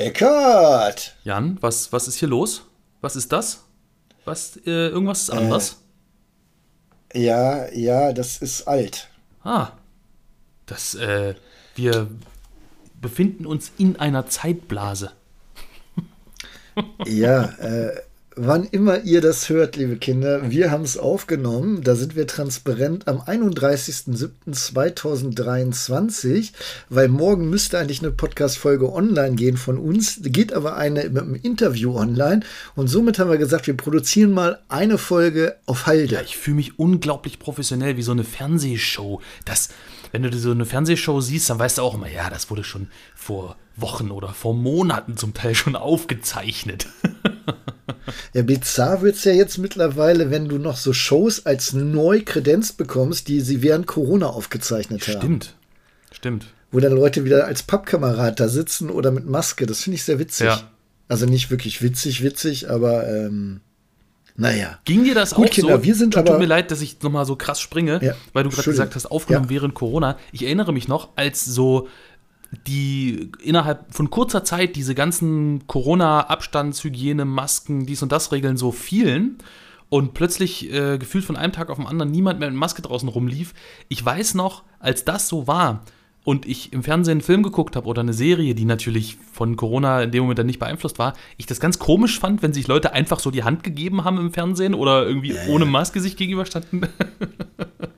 Eckart! Jan, was, was ist hier los? Was ist das? Was, äh, irgendwas ist anders? Äh, ja, ja, das ist alt. Ah. Das, äh, wir befinden uns in einer Zeitblase. ja, äh, wann immer ihr das hört, liebe Kinder, wir haben es aufgenommen. Da sind wir transparent am 31.07.2023, weil morgen müsste eigentlich eine Podcast-Folge online gehen von uns. Geht aber eine mit einem Interview online. Und somit haben wir gesagt, wir produzieren mal eine Folge auf Halde. Ja, ich fühle mich unglaublich professionell, wie so eine Fernsehshow. Das, wenn du so eine Fernsehshow siehst, dann weißt du auch immer, ja, das wurde schon vor Wochen oder vor Monaten zum Teil schon aufgezeichnet. Ja, bizarr wird es ja jetzt mittlerweile, wenn du noch so Shows als neu kredenzt bekommst, die sie während Corona aufgezeichnet haben. Stimmt. Stimmt. Wo dann Leute wieder als Pappkamerad da sitzen oder mit Maske. Das finde ich sehr witzig. Ja. Also nicht wirklich witzig, witzig, aber ähm, naja. Ging dir das Gut, auch Kinder, so? Wir sind Tut aber, mir leid, dass ich nochmal so krass springe, ja, weil du gerade gesagt hast, aufgenommen ja. während Corona. Ich erinnere mich noch, als so die innerhalb von kurzer Zeit diese ganzen Corona-Abstandshygiene, Masken, dies und das Regeln so fielen und plötzlich äh, gefühlt von einem Tag auf den anderen niemand mehr mit Maske draußen rumlief. Ich weiß noch, als das so war und ich im Fernsehen einen Film geguckt habe oder eine Serie, die natürlich von Corona in dem Moment dann nicht beeinflusst war, ich das ganz komisch fand, wenn sich Leute einfach so die Hand gegeben haben im Fernsehen oder irgendwie ohne Maske sich gegenüberstanden.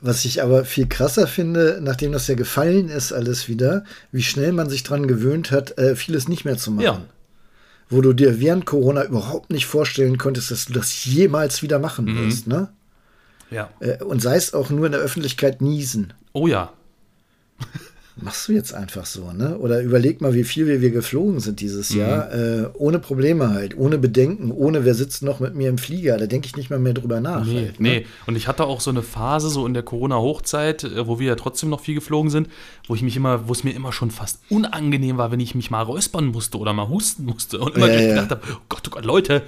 Was ich aber viel krasser finde, nachdem das ja gefallen ist, alles wieder, wie schnell man sich dran gewöhnt hat, äh, vieles nicht mehr zu machen. Ja. Wo du dir während Corona überhaupt nicht vorstellen konntest, dass du das jemals wieder machen mhm. wirst, ne? Ja. Äh, und sei es auch nur in der Öffentlichkeit niesen. Oh ja. Machst du jetzt einfach so, ne? Oder überleg mal, wie viel wir, wir geflogen sind dieses mhm. Jahr. Äh, ohne Probleme halt, ohne Bedenken, ohne wer sitzt noch mit mir im Flieger. Da denke ich nicht mal mehr drüber nach. Nee, halt, ne? nee. Und ich hatte auch so eine Phase, so in der Corona-Hochzeit, äh, wo wir ja trotzdem noch viel geflogen sind, wo ich mich immer, wo es mir immer schon fast unangenehm war, wenn ich mich mal räuspern musste oder mal husten musste. Und immer Ja, ja. gedacht habe, oh Gott, oh Gott, Leute,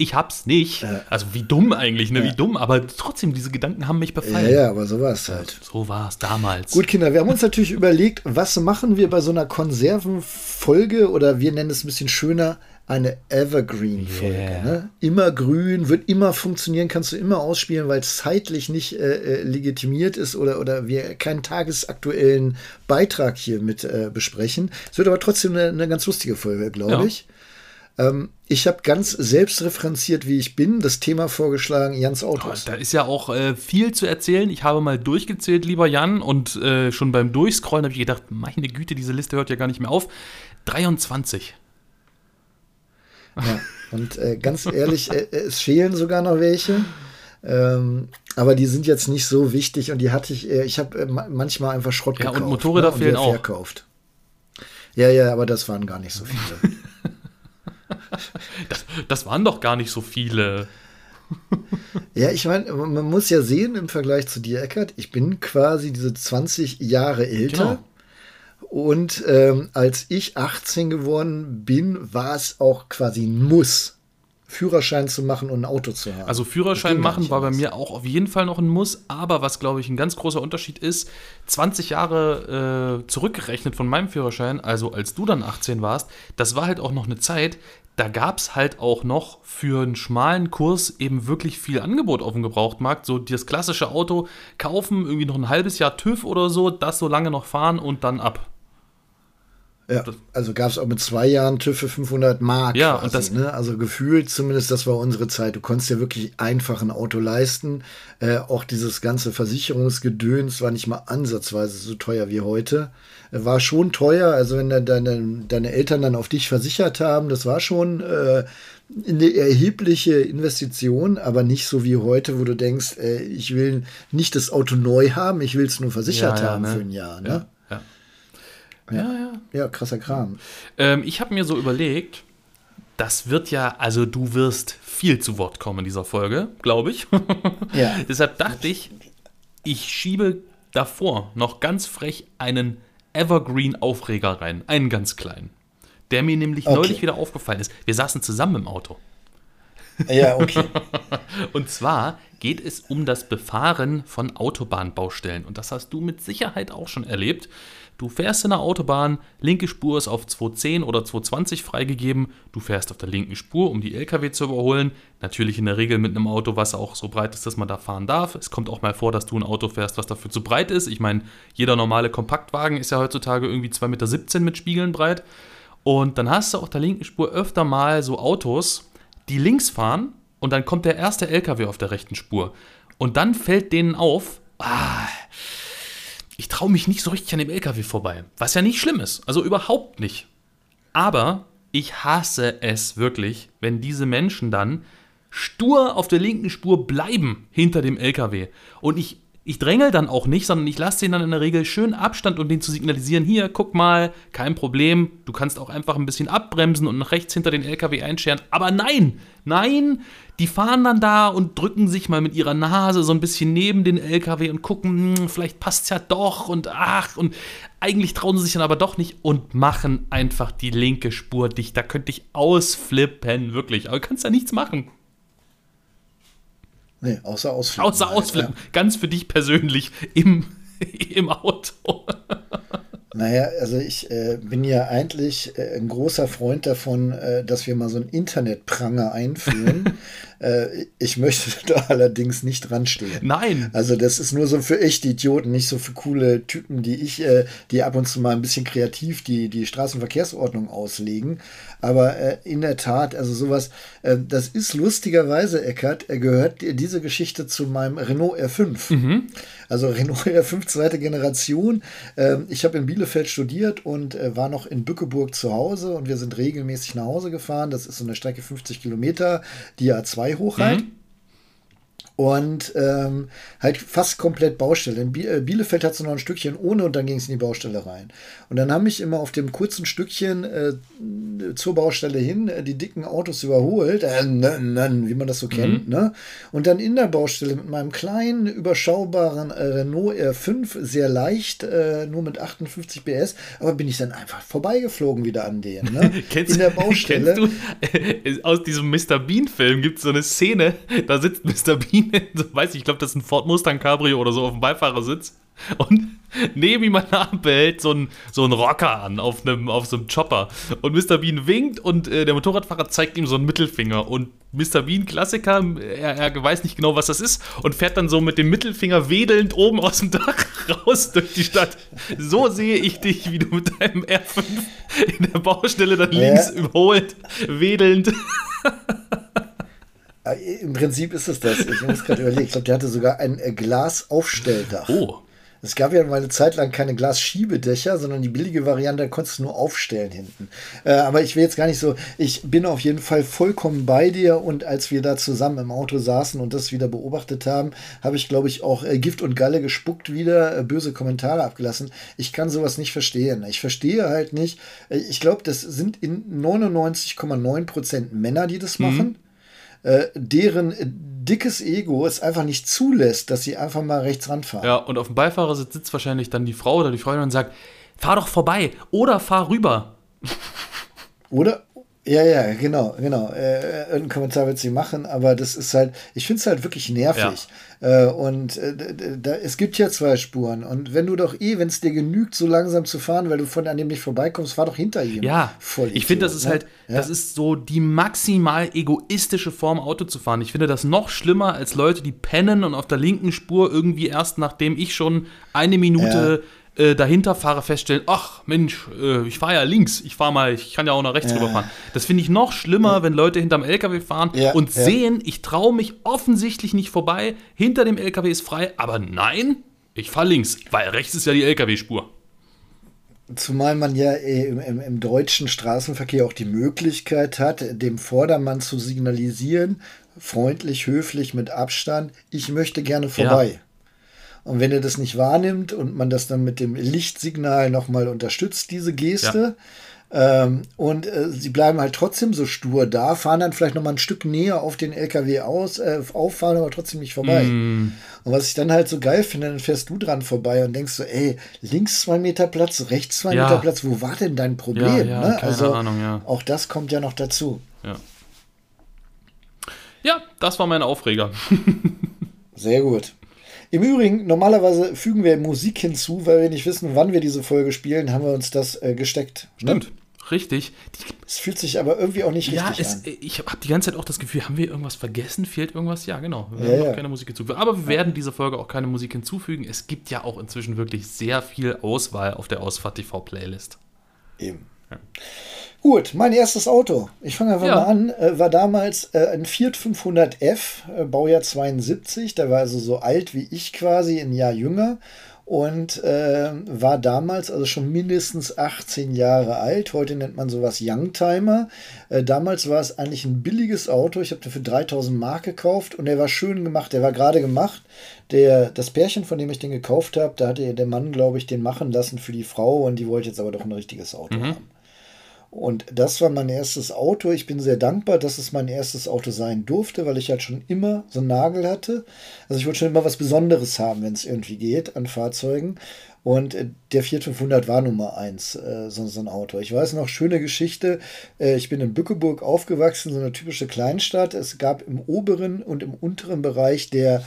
ich hab's nicht. Ja. Also wie dumm eigentlich, ne? Ja. Wie dumm. Aber trotzdem, diese Gedanken haben mich Ja, befallen. ja, aber so war es halt. So war es damals. Gut, Kinder, wir haben uns natürlich überlegt, was machen wir bei so einer Konservenfolge oder wir nennen es ein bisschen schöner eine Evergreen-Folge. Yeah. Ne? Immer grün, wird immer funktionieren, kannst du immer ausspielen, weil es zeitlich nicht äh, äh, legitimiert ist oder, oder wir keinen tagesaktuellen Beitrag hier mit äh, besprechen. Es wird aber trotzdem eine, eine ganz lustige Folge, glaube Ja. ich. Ähm, ich habe ganz selbstreferenziert, wie ich bin, das Thema vorgeschlagen, Jans Oh, Autos. da ist ja auch äh, viel zu erzählen. Ich habe mal durchgezählt, lieber Jan, und äh, schon beim Durchscrollen habe ich gedacht, meine Güte, diese Liste hört ja gar nicht mehr auf. 23. Ja, und äh, ganz ehrlich, äh, es fehlen sogar noch welche. Ähm, aber die sind jetzt nicht so wichtig und die hatte ich, äh, ich habe äh, ma- manchmal einfach Schrott Ja, und gekauft. Motorräder ne, fehlen wieder auch. verkauft. Ja, ja, aber das waren gar nicht so viele. Das, das waren doch gar nicht so viele. ja, ich meine, man muss ja sehen im Vergleich zu dir, Eckert, ich bin quasi diese 20 Jahre älter. Genau. Und ähm, als ich 18 geworden bin, war es auch quasi ein Muss, Führerschein zu machen und ein Auto zu haben. Also Führerschein machen war bei mir auch auf jeden Fall noch ein Muss, aber was glaube ich ein ganz großer Unterschied ist, 20 Jahre äh, zurückgerechnet von meinem Führerschein, also als du dann 18 warst, das war halt auch noch eine Zeit, da gab es halt auch noch für einen schmalen Kurs eben wirklich viel Angebot auf dem Gebrauchtmarkt. So das klassische Auto kaufen, irgendwie noch ein halbes Jahr TÜV oder so, das so lange noch fahren und dann ab. Ja, also gab es auch mit zwei Jahren TÜV für 500 Mark. Ja, quasi, und das- ne? Also gefühlt zumindest, das war unsere Zeit. Du konntest ja wirklich einfach ein Auto leisten. Äh, auch dieses ganze Versicherungsgedöns war nicht mal ansatzweise so teuer wie heute. War schon teuer. Also wenn de- deine, deine Eltern dann auf dich versichert haben, das war schon äh, eine erhebliche Investition, aber nicht so wie heute, wo du denkst, äh, ich will nicht das Auto neu haben, ich will es nur versichert Ja, ja, haben ne? für ein Jahr. Ne? Ja, ja. Ja, ja. Ja, krasser Kram. Ähm, ich habe mir so überlegt, das wird ja, also du wirst viel zu Wort kommen in dieser Folge, glaube ich. Ja. Deshalb dachte ich, ich schiebe davor noch ganz frech einen Evergreen-Aufreger rein, einen ganz kleinen. Der mir nämlich Okay. neulich wieder aufgefallen ist. Wir saßen zusammen im Auto. Ja, okay. Und zwar geht es um das Befahren von Autobahnbaustellen. Und das hast du mit Sicherheit auch schon erlebt. Du fährst in der Autobahn, linke Spur ist auf 210 oder 220 freigegeben. Du fährst auf der linken Spur, um die LKW zu überholen. Natürlich in der Regel mit einem Auto, was auch so breit ist, dass man da fahren darf. Es kommt auch mal vor, dass du ein Auto fährst, was dafür zu breit ist. Ich meine, jeder normale Kompaktwagen ist ja heutzutage irgendwie 2,17 Meter mit Spiegeln breit. Und dann hast du auf der linken Spur öfter mal so Autos, die links fahren und dann kommt der erste LKW auf der rechten Spur. Und dann fällt denen auf, ah, ich traue mich nicht so richtig an dem LKW vorbei. Was ja nicht schlimm ist. Also überhaupt nicht. Aber ich hasse es wirklich, wenn diese Menschen dann stur auf der linken Spur bleiben hinter dem LKW. Und ich ich drängel dann auch nicht, sondern ich lasse den dann in der Regel schön Abstand und den zu signalisieren, hier, guck mal, kein Problem, du kannst auch einfach ein bisschen abbremsen und nach rechts hinter den LKW einscheren. Aber nein, nein, die fahren dann da und drücken sich mal mit ihrer Nase so ein bisschen neben den LKW und gucken, hm, vielleicht passt es ja doch und ach, und eigentlich trauen sie sich dann aber doch nicht und machen einfach die linke Spur dicht. Da könnte ich ausflippen, wirklich. Aber du kannst da nichts machen. Nee, außer ausflippen. Außer ausflippen. Ja. Ganz für dich persönlich im, im Auto. Naja, also ich äh, bin ja eigentlich äh, ein großer Freund davon, äh, dass wir mal so einen Internetpranger einführen. Äh, ich möchte da allerdings nicht dran stehen. Nein. Also das ist nur so für echte Idioten, nicht so für coole Typen, die ich, äh, die ab und zu mal ein bisschen kreativ die, die Straßenverkehrsordnung auslegen. Aber äh, in der Tat, also sowas, das ist lustigerweise, Eckert, gehört diese Geschichte zu meinem Renault R5. Mhm. Also Renault R5 zweite Generation. Ähm, ich habe in Bielefeld studiert und äh, war noch in Bückeburg zu Hause und wir sind regelmäßig nach Hause gefahren. Das ist so eine Strecke 50 Kilometer, die A2 hoch halt. Mhm und ähm, halt fast komplett Baustelle. In äh, Bielefeld hat es noch ein Stückchen ohne und dann ging es in die Baustelle rein. Und dann haben mich immer auf dem kurzen Stückchen äh, zur Baustelle hin äh, die dicken Autos überholt, äh, wie man das so kennt, mhm. ne? Und dann in der Baustelle mit meinem kleinen, überschaubaren äh, Renault R5, sehr leicht, äh, nur mit 58 PS, aber bin ich dann einfach vorbeigeflogen wieder an denen, ne? kennst, in der Baustelle. Kennst du, aus diesem Mr. Bean-Film gibt es so eine Szene, da sitzt Mr. Bean so, weiß ich, ich glaube, das ist ein Ford Mustang Cabrio oder so auf dem Beifahrersitz. Und neben ihm an der Ampel hält so ein, so ein Rocker an auf, einem, auf so einem Chopper. Und Mr. Bean winkt und äh, der Motorradfahrer zeigt ihm so einen Mittelfinger. Und Mr. Bean, Klassiker, er, er, weiß nicht genau, was das ist und fährt dann so mit dem Mittelfinger wedelnd oben aus dem Dach raus durch die Stadt. So sehe ich dich, wie du mit deinem R5 in der Baustelle dann ja. links überholt, wedelnd. Im Prinzip ist es das. Ich muss gerade überlegen. Ich glaube, der hatte sogar ein äh, Glasaufstelldach. Oh. Es gab ja mal eine Zeit lang keine Glasschiebedächer, sondern die billige Variante konntest du nur aufstellen hinten. Äh, aber ich will jetzt gar nicht so, ich bin auf jeden Fall vollkommen bei dir und als wir da zusammen im Auto saßen und das wieder beobachtet haben, habe ich, glaube ich, auch äh, Gift und Galle gespuckt wieder, äh, böse Kommentare abgelassen. Ich kann sowas nicht verstehen. Ich verstehe halt nicht, äh, ich glaube, das sind in 99,9 Prozent Männer, die das mhm. machen. Äh, deren dickes Ego es einfach nicht zulässt, dass sie einfach mal rechts ranfahren. Ja, und auf dem Beifahrersitz sitzt wahrscheinlich dann die Frau oder die Freundin und sagt, fahr doch vorbei oder fahr rüber. Oder, ja, ja, genau, genau. Äh, irgendeinen Kommentar wird sie machen, aber das ist halt, ich finde es halt wirklich nervig. Ja. Äh, und äh, da, es gibt ja zwei Spuren. Und wenn du doch eh, wenn es dir genügt, so langsam zu fahren, weil du von an dem nicht vorbeikommst, fahr doch hinter ihm. Ja, voll. Ich finde, das ist ne? halt, ja? das ist so die maximal egoistische Form, Auto zu fahren. Ich finde das noch schlimmer als Leute, die pennen und auf der linken Spur irgendwie erst nachdem ich schon eine Minute ja äh, dahinter fahre, feststellen, ach Mensch, äh, ich fahre ja links, ich fahre mal, ich kann ja auch nach rechts ja. rüberfahren. Das finde ich noch schlimmer, ja. wenn Leute hinterm LKW fahren ja. und sehen, ich traue mich offensichtlich nicht vorbei, hinter dem LKW ist frei, aber nein, ich fahre links, weil rechts ist ja die LKW-Spur. Zumal man ja äh, im, im, im, deutschen Straßenverkehr auch die Möglichkeit hat, dem Vordermann zu signalisieren, freundlich, höflich, mit Abstand, ich möchte gerne vorbei. Und wenn er das nicht wahrnimmt und man das dann mit dem Lichtsignal nochmal unterstützt, diese Geste, ja. ähm, und äh, sie bleiben halt trotzdem so stur da, fahren dann vielleicht nochmal ein Stück näher auf den LKW aus, äh, auffahren, aber trotzdem nicht vorbei. Mm. Und was ich dann halt so geil finde, dann fährst du dran vorbei und denkst so, ey, links zwei Meter Platz, rechts zwei ja. Meter Platz, wo war denn dein Problem? Ja, ne? Also Ahnung, auch das kommt ja noch dazu. Ja. Ja, das war mein Aufreger. Sehr gut. Im Übrigen, normalerweise fügen wir Musik hinzu, weil wir nicht wissen, wann wir diese Folge spielen, haben wir uns das äh, gesteckt. Ne? Stimmt. Richtig. Es fühlt sich aber irgendwie auch nicht richtig es, an. Ich habe die ganze Zeit auch das Gefühl, haben wir irgendwas vergessen? Fehlt irgendwas? Ja, genau. Wir ja, haben ja. keine Musik hinzufügen. Aber wir werden dieser Folge auch keine Musik hinzufügen. Es gibt ja auch inzwischen wirklich sehr viel Auswahl auf der Ausfahrt TV Playlist. Eben. Ja. Gut, mein erstes Auto. Ich fange einfach ja. mal an. Äh, war damals äh, ein Fiat 500F, äh, Baujahr 72. Der war also so alt wie ich quasi, ein Jahr jünger und äh, war damals also schon mindestens 18 Jahre alt. Heute nennt man sowas Youngtimer. Äh, damals war es eigentlich ein billiges Auto. Ich habe den für 3000 Mark gekauft und der war schön gemacht. Der war gerade gemacht. Der, das Pärchen, von dem ich den gekauft habe, da hatte der Mann, glaube ich, den machen lassen für die Frau und die wollte jetzt aber doch ein richtiges Auto mhm. haben. Und das war mein erstes Auto. Ich bin sehr dankbar, dass es mein erstes Auto sein durfte, weil ich halt schon immer so einen Nagel hatte. Also ich wollte schon immer was Besonderes haben, wenn es irgendwie geht an Fahrzeugen. Und äh, der Fiat 500 war Nummer eins, äh, so, so, ein Auto. Ich weiß noch, schöne Geschichte. Äh, ich bin in Bückeburg aufgewachsen, so eine typische Kleinstadt. Es gab im oberen und im unteren Bereich der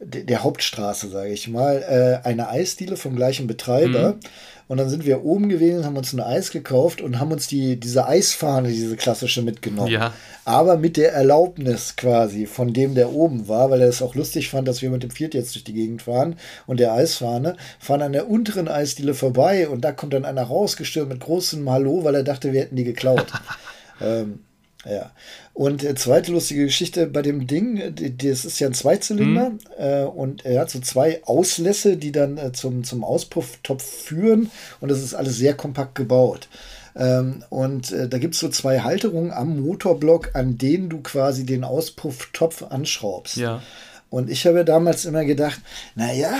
der Hauptstraße, sage ich mal, äh, eine Eisdiele vom gleichen Betreiber. Mhm. Und dann sind wir oben gewesen, haben uns ein Eis gekauft und haben uns die, diese Eisfahne, diese klassische, mitgenommen. Ja. Aber mit der Erlaubnis quasi von dem, der oben war, weil er es auch lustig fand, dass wir mit dem Viert jetzt durch die Gegend fahren und der Eisfahne, fahren an der unteren Eisdiele vorbei und da kommt dann einer rausgestürmt mit großem Hallo, weil er dachte, wir hätten die geklaut. ähm, ja. Und äh, zweite lustige Geschichte bei dem Ding, das ist ja ein Zweizylinder mhm. äh, und er hat so zwei Auslässe, die dann äh, zum, zum Auspufftopf führen und das ist alles sehr kompakt gebaut. Ähm, und äh, da gibt es so zwei Halterungen am Motorblock, an denen du quasi den Auspufftopf anschraubst. Ja. Und ich habe damals immer gedacht, naja,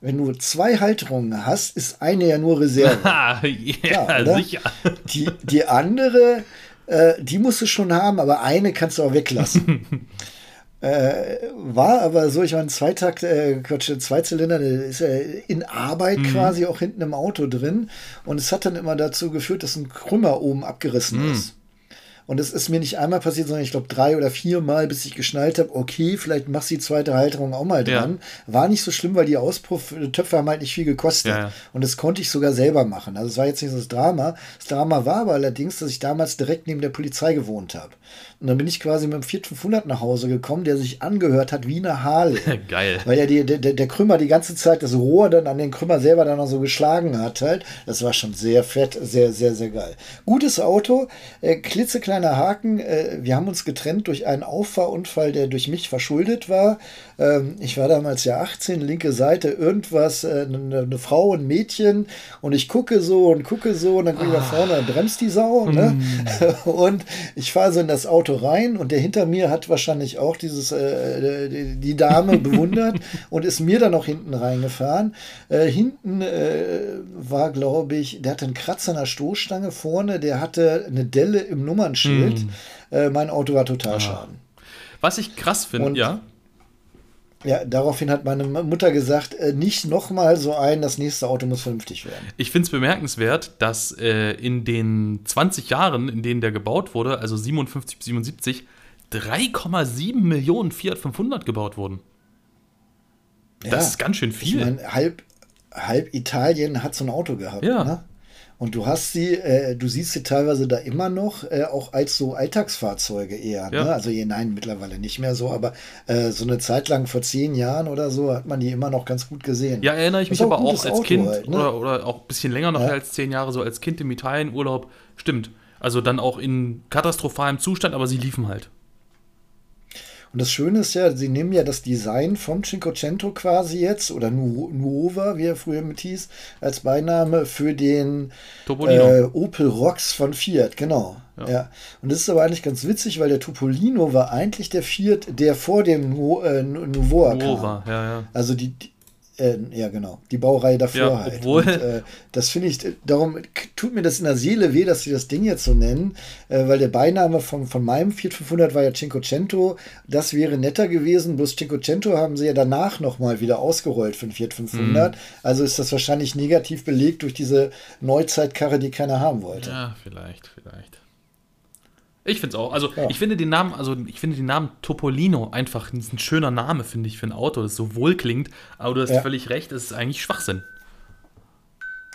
wenn du zwei Halterungen hast, ist eine ja nur Reserve. ja, Klar, sicher. Die, die andere äh, die musst du schon haben, aber eine kannst du auch weglassen. äh, war aber so, ich meine, Zweitakt, äh, Quatsch, Zweizylinder, der ist ja in Arbeit mhm. quasi auch hinten im Auto drin. Und es hat dann immer dazu geführt, dass ein Krümmer oben abgerissen mhm. ist. Und es ist mir nicht einmal passiert, sondern ich glaube drei oder vier Mal, bis ich geschnallt habe, okay, vielleicht machst du die zweite Halterung auch mal dran. Ja. War nicht so schlimm, weil die Auspufftöpfe haben halt nicht viel gekostet. Ja. Und das konnte ich sogar selber machen. Also es war jetzt nicht so das Drama. Das Drama war aber allerdings, dass ich damals direkt neben der Polizei gewohnt habe. Und dann bin ich quasi mit dem Fiat 500 nach Hause gekommen, der sich angehört hat wie eine Harley. Geil. Weil ja die, der, der Krümmer die ganze Zeit das Rohr dann an den Krümmer selber dann noch so geschlagen hat halt. Das war schon sehr fett, sehr, sehr, sehr geil. Gutes Auto, äh, klitzekleiner Haken. Äh, wir haben uns getrennt durch einen Auffahrunfall, der durch mich verschuldet war. Ähm, ich war damals ja 18, linke Seite, irgendwas, äh, eine, eine, Frau, ein Mädchen und ich gucke so und gucke so und dann gucke ich nach vorne, dann bremst die Sau. Ne? Mm. Und ich fahre so in das Auto rein und der hinter mir hat wahrscheinlich auch dieses, äh, die, die Dame bewundert und ist mir dann auch hinten reingefahren. Äh, hinten äh, war, glaube ich, der hatte einen Kratzer an der Stoßstange vorne, der hatte eine Delle im Nummernschild. Mm. mein Auto war total ah. schaden. Was ich krass finde, ja. Ja, daraufhin hat meine Mutter gesagt, äh, nicht nochmal so ein, das nächste Auto muss vernünftig werden. Ich finde es bemerkenswert, dass äh, in den 20 Jahren, in denen der gebaut wurde, also 57 bis 77, 3,7 Millionen Fiat 500 gebaut wurden. Das ja, ist ganz schön viel. Ich meine, halb, halb Italien hat so ein Auto gehabt. Ja. Ne? Und du hast sie, äh, du siehst sie teilweise da immer noch, äh, auch als so Alltagsfahrzeuge eher. Ja. Ne? Also je, nein, mittlerweile nicht mehr so, aber äh, so eine Zeit lang vor zehn Jahren oder so hat man die immer noch ganz gut gesehen. Ja, erinnere ich mich aber auch als Auto Kind halt, ne? oder, oder auch ein bisschen länger noch ja. als zehn Jahre, so als Kind im Italienurlaub. Stimmt. Also dann auch in katastrophalem Zustand, aber sie liefen halt. Und das Schöne ist ja, sie nehmen ja das Design vom Cinquecento quasi jetzt, oder nu Nuova, wie er früher mit hieß, als Beiname für den äh, Opel Rocks von Fiat, genau. Ja. ja. Und das ist aber eigentlich ganz witzig, weil der Topolino war eigentlich der Fiat, der vor dem nu äh, Nuvoa kam. Ja, ja. Also die äh, ja, genau. Die Baureihe davor ja, halt. Obwohl, und, äh, das finde ich, darum tut mir das in der Seele weh, dass sie das Ding jetzt so nennen, äh, weil der Beiname von, von meinem Fiat 500 war ja Cinquecento. Das wäre netter gewesen, bloß Cinquecento haben sie ja danach nochmal wieder ausgerollt für den Fiat 500. Mhm. Also ist das wahrscheinlich negativ belegt durch diese Neuzeitkarre, die keiner haben wollte. Ja, vielleicht, vielleicht. Ich finde es auch. Also ja. ich finde den Namen, also ich finde den Namen Topolino einfach ein schöner Name, finde ich, für ein Auto, das so wohl klingt. Aber du hast ja. völlig recht, es ist eigentlich Schwachsinn.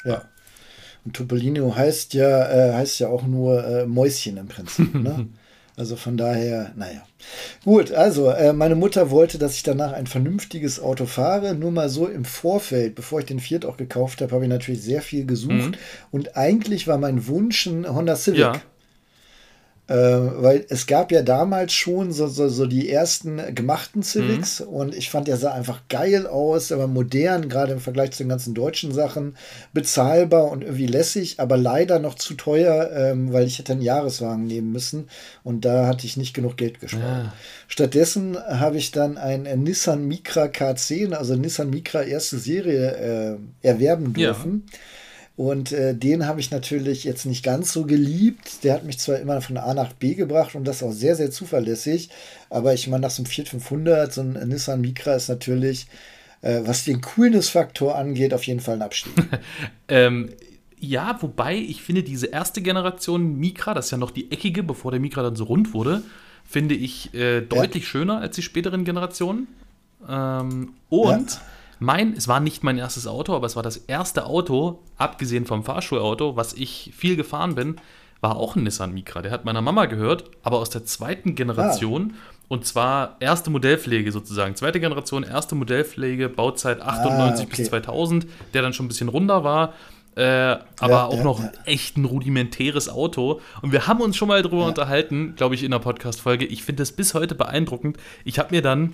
Ja. Und Topolino heißt ja, äh, heißt ja auch nur äh, Mäuschen im Prinzip. Ne? Also von daher, naja. Gut, also äh, meine Mutter wollte, dass ich danach ein vernünftiges Auto fahre. Nur mal so im Vorfeld, bevor ich den Fiat auch gekauft habe, habe ich natürlich sehr viel gesucht. Mhm. Und eigentlich war mein Wunsch ein Honda Civic. Ja. Äh, weil es gab ja damals schon so, so, so die ersten gemachten Civics mhm. und ich fand, der sah einfach geil aus, aber modern, gerade im Vergleich zu den ganzen deutschen Sachen, bezahlbar und irgendwie lässig, aber leider noch zu teuer, ähm, weil ich hätte einen Jahreswagen nehmen müssen und da hatte ich nicht genug Geld gespart. Ja. Stattdessen habe ich dann ein, ein, Nissan Micra K10, also Nissan Micra erste Serie äh, erwerben dürfen. Ja und äh, den habe ich natürlich jetzt nicht ganz so geliebt. Der hat mich zwar immer von A nach B gebracht und das auch sehr, sehr zuverlässig. Aber ich meine, nach so einem Fiat 500, so ein Nissan Micra ist natürlich, äh, was den Coolness-Faktor angeht, auf jeden Fall ein Abstieg. ähm, ja, wobei ich finde, diese erste Generation Micra, das ist ja noch die eckige, bevor der Micra dann so rund wurde, finde ich äh, deutlich ja. schöner als die späteren Generationen. Ähm, und. Ja mein, es war nicht mein erstes Auto, aber es war das erste Auto, abgesehen vom Fahrschulauto, was ich viel gefahren bin, war auch ein Nissan Micra. Der hat meiner Mama gehört, aber aus der zweiten Generation. Ah. Und zwar erste Modellpflege sozusagen. Zweite Generation, erste Modellpflege, Bauzeit 98 ah, okay. bis 2000, der dann schon ein bisschen runder war. Äh, aber ja, auch ja, noch ja. echt ein rudimentäres Auto. Und wir haben uns schon mal darüber unterhalten, glaube ich, in der Podcast-Folge. Ich finde das bis heute beeindruckend. Ich habe mir dann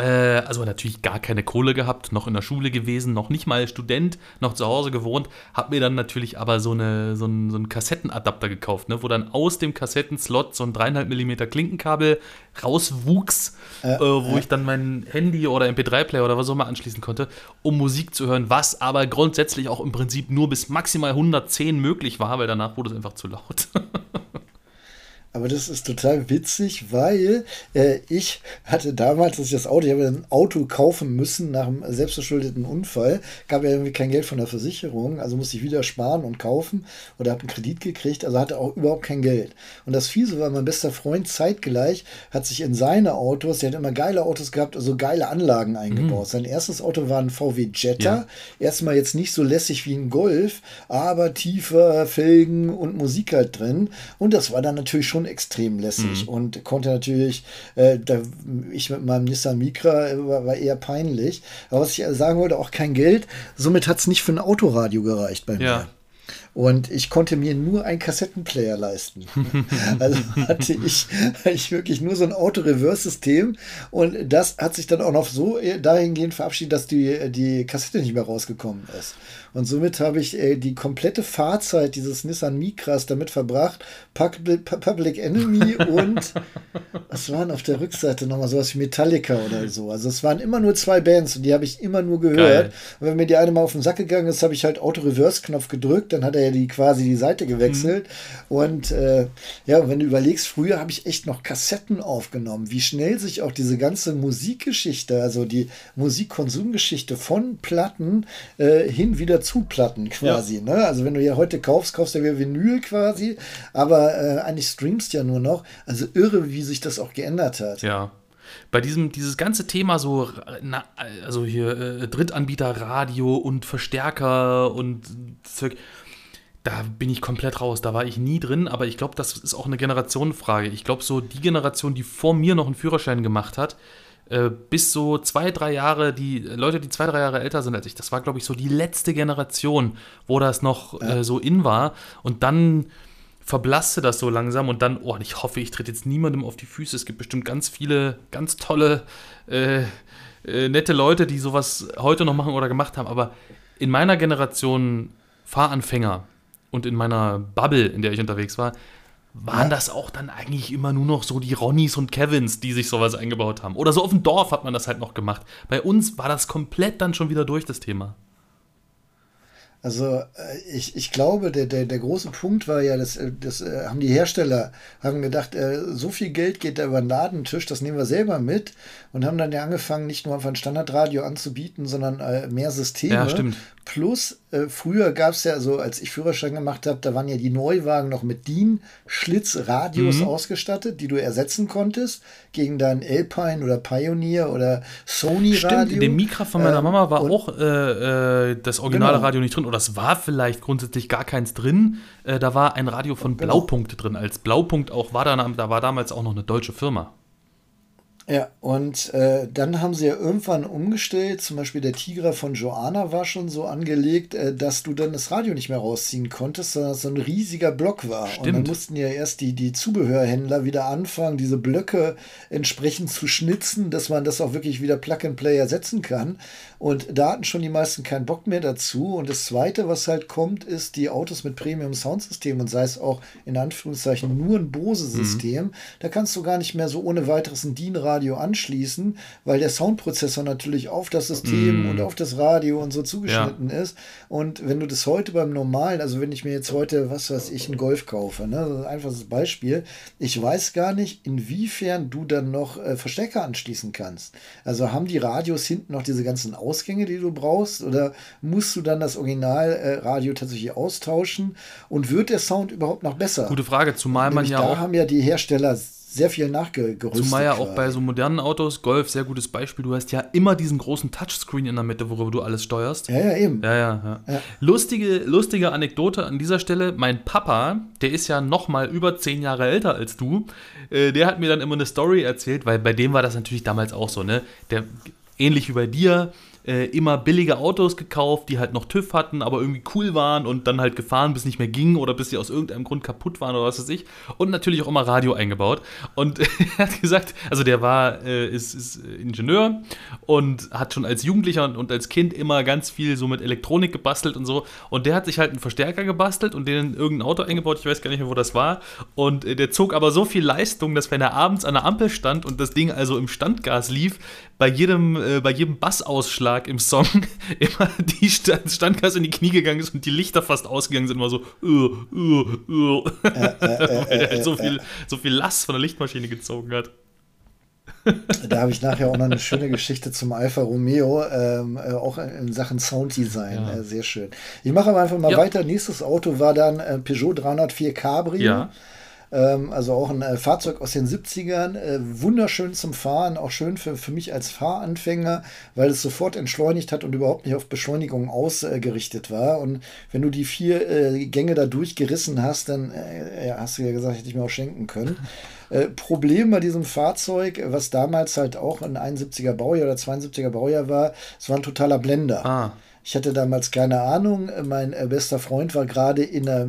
also natürlich gar keine Kohle gehabt, noch in der Schule gewesen, noch nicht mal Student, noch zu Hause gewohnt, habe mir dann natürlich aber so, eine, so, einen, so einen Kassettenadapter gekauft, ne, wo dann aus dem Kassettenslot so ein 3,5 mm Klinkenkabel rauswuchs, äh, äh, wo ich dann mein Handy oder MP3-Player oder was auch immer anschließen konnte, um Musik zu hören, was aber grundsätzlich auch im Prinzip nur bis maximal 110 möglich war, weil danach wurde es einfach zu laut. Aber das ist total witzig, weil äh, ich hatte damals, dass ich das Auto, ich habe ein Auto kaufen müssen nach einem selbstverschuldeten Unfall, gab ja irgendwie kein Geld von der Versicherung, also musste ich wieder sparen und kaufen oder habe einen Kredit gekriegt, also hatte auch überhaupt kein Geld. Und das Fiese war, mein bester Freund zeitgleich hat sich in seine Autos, der hat immer geile Autos gehabt, also geile Anlagen eingebaut. Mhm. Sein erstes Auto war ein VW Jetta, ja. erstmal jetzt nicht so lässig wie ein Golf, aber tiefer Felgen und Musik halt drin. Und das war dann natürlich schon schon extrem lässig mhm. und konnte natürlich, äh, da, ich mit meinem Nissan Micra äh, war, eher peinlich. Aber was ich sagen wollte, auch kein Geld. Somit hat es nicht für ein Autoradio gereicht bei mir. Ja. Und ich konnte mir nur einen Kassettenplayer leisten. also hatte ich, ich wirklich nur so ein Auto-Reverse-System. Und das hat sich dann auch noch so äh, dahingehend verabschiedet, dass die, die Kassette nicht mehr rausgekommen ist. Und somit habe ich äh, die komplette Fahrzeit dieses Nissan Micras damit verbracht. Public, Public Enemy und was waren auf der Rückseite nochmal sowas wie Metallica oder so. Also es waren immer nur zwei Bands und die habe ich immer nur gehört. Geil. Und wenn mir die eine mal auf den Sack gegangen ist, habe ich halt Auto-Reverse-Knopf gedrückt, dann hat er ja die quasi die Seite gewechselt. Mhm. Und äh, ja, wenn du überlegst, früher habe ich echt noch Kassetten aufgenommen, wie schnell sich auch diese ganze Musikgeschichte, also die Musikkonsumgeschichte von Platten äh, hin wieder zu Platten quasi. Ja. Ne? Also wenn du ja heute kaufst, kaufst du ja Vinyl quasi, aber äh, eigentlich streamst ja nur noch. Also irre, wie sich das auch geändert hat. Ja. Bei diesem, dieses ganze Thema so, na, also hier äh, Drittanbieter Radio und Verstärker und Zeug, da bin ich komplett raus. Da war ich nie drin, aber ich glaube, das ist auch eine Generationenfrage. Ich glaube, so die Generation, die vor mir noch einen Führerschein gemacht hat, äh, bis so zwei, drei Jahre, die Leute, die zwei, drei Jahre älter sind als ich, das war, glaube ich, so die letzte Generation, wo das noch äh, so in war. Und dann verblasste das so langsam und dann, oh, ich hoffe, ich trete jetzt niemandem auf die Füße. Es gibt bestimmt ganz viele, ganz tolle, äh, äh, nette Leute, die sowas heute noch machen oder gemacht haben. Aber in meiner Generation Fahranfänger und in meiner Bubble, in der ich unterwegs war, waren das auch dann eigentlich immer nur noch so die Ronnies und Kevins, die sich sowas eingebaut haben. Oder so auf dem Dorf hat man das halt noch gemacht. Bei uns war das komplett dann schon wieder durch, das Thema. Also äh, ich, ich glaube, der, der, der große Punkt war ja, das, äh, das äh, haben die Hersteller haben gedacht, so viel Geld geht da über den Ladentisch, das nehmen wir selber mit und haben dann ja angefangen, nicht nur einfach ein Standardradio anzubieten, sondern mehr Systeme. Ja, stimmt. Plus, äh, früher gab es ja so, als ich Führerschein gemacht habe, da waren ja die Neuwagen noch mit DIN-Schlitzradios mhm. ausgestattet, die du ersetzen konntest gegen dein Alpine oder Pioneer oder Sony-Radio. Stimmt, in dem Mikra von meiner ähm, Mama war auch äh, äh, das originale genau. Radio nicht drin. Oder es war vielleicht grundsätzlich gar keins drin. Äh, da war ein Radio von genau. Blaupunkt drin. Als Blaupunkt auch war da, da war damals auch noch eine deutsche Firma. Ja, und äh, dann haben sie ja irgendwann umgestellt, zum Beispiel der Tiger von Joanna war schon so angelegt, äh, dass du dann das Radio nicht mehr rausziehen konntest, sondern es so ein riesiger Block war. Stimmt. Und dann mussten ja erst die, die Zubehörhändler wieder anfangen, diese Blöcke entsprechend zu schnitzen, dass man das auch wirklich wieder Plug-and-Play ersetzen kann. Und da hatten schon die meisten keinen Bock mehr dazu. Und das Zweite, was halt kommt, ist die Autos mit Premium-Soundsystem und sei es auch in Anführungszeichen nur ein Bose-System. Mhm. Da kannst du gar nicht mehr so ohne weiteres ein DIN-Radio anschließen, weil der Soundprozessor natürlich auf das System mhm. und auf das Radio und so zugeschnitten ja. ist. Und wenn du das heute beim normalen, also wenn ich mir jetzt heute, was weiß ich, einen Golf kaufe, ne, das ist ein einfaches Beispiel, ich weiß gar nicht, inwiefern du dann noch äh, Verstärker anschließen kannst. Also haben die Radios hinten noch diese ganzen Ausgänge, die du brauchst? Oder musst du dann das Originalradio äh, tatsächlich austauschen? Und wird der Sound überhaupt noch besser? Gute Frage, zumal man ja da auch. haben ja die Hersteller sehr viel nachgerüstet. Zumal ja auch bei so modernen Autos, Golf, sehr gutes Beispiel, du hast ja immer diesen großen Touchscreen in der Mitte, worüber du alles steuerst. Ja, ja, eben. Ja, ja, ja. ja. Lustige, lustige Anekdote an dieser Stelle, mein Papa, der ist ja noch mal über zehn Jahre älter als du, äh, der hat mir dann immer eine Story erzählt, weil bei dem war das natürlich damals auch so, ne? Der, ähnlich wie bei dir, äh, immer billige Autos gekauft, die halt noch TÜV hatten, aber irgendwie cool waren und dann halt gefahren, bis nicht mehr ging oder bis sie aus irgendeinem Grund kaputt waren oder was weiß ich. Und natürlich auch immer Radio eingebaut. Und er hat gesagt, also der war, äh, ist, ist Ingenieur und hat schon als Jugendlicher und, als Kind immer ganz viel so mit Elektronik gebastelt und so. Und der hat sich halt einen Verstärker gebastelt und den in irgendein Auto eingebaut, ich weiß gar nicht mehr, wo das war. Und äh, der zog aber so viel Leistung, dass wenn er abends an der Ampel stand und das Ding also im Standgas lief, bei jedem, äh, bei jedem Bassausschlag im Song immer die Stand Standkasse in die Knie gegangen ist und die Lichter fast ausgegangen sind, immer so, uh, uh, uh. Äh, äh, weil er halt so viel, so viel Last von der Lichtmaschine gezogen hat. Da habe ich nachher auch noch eine schöne Geschichte zum Alfa Romeo, ähm, äh, auch in Sachen Sounddesign. Ja. Äh, sehr schön. Ich mache aber einfach mal ja. weiter. Nächstes Auto war dann äh, Peugeot 304 Cabrio. Ja. Ähm, also auch ein äh, Fahrzeug aus den 70ern. Äh, wunderschön zum Fahren, auch schön für, für mich als Fahranfänger, weil es sofort entschleunigt hat und überhaupt nicht auf Beschleunigung ausgerichtet war. Und wenn du die vier äh, Gänge da durchgerissen hast, dann äh, ja, hast du ja gesagt, hätte ich mir auch schenken können. Äh, Problem bei diesem Fahrzeug, was damals halt auch ein 71er Baujahr oder 72er Baujahr war, es war ein totaler Blender. Ah. Ich hatte damals keine Ahnung. Mein äh, bester Freund war gerade in der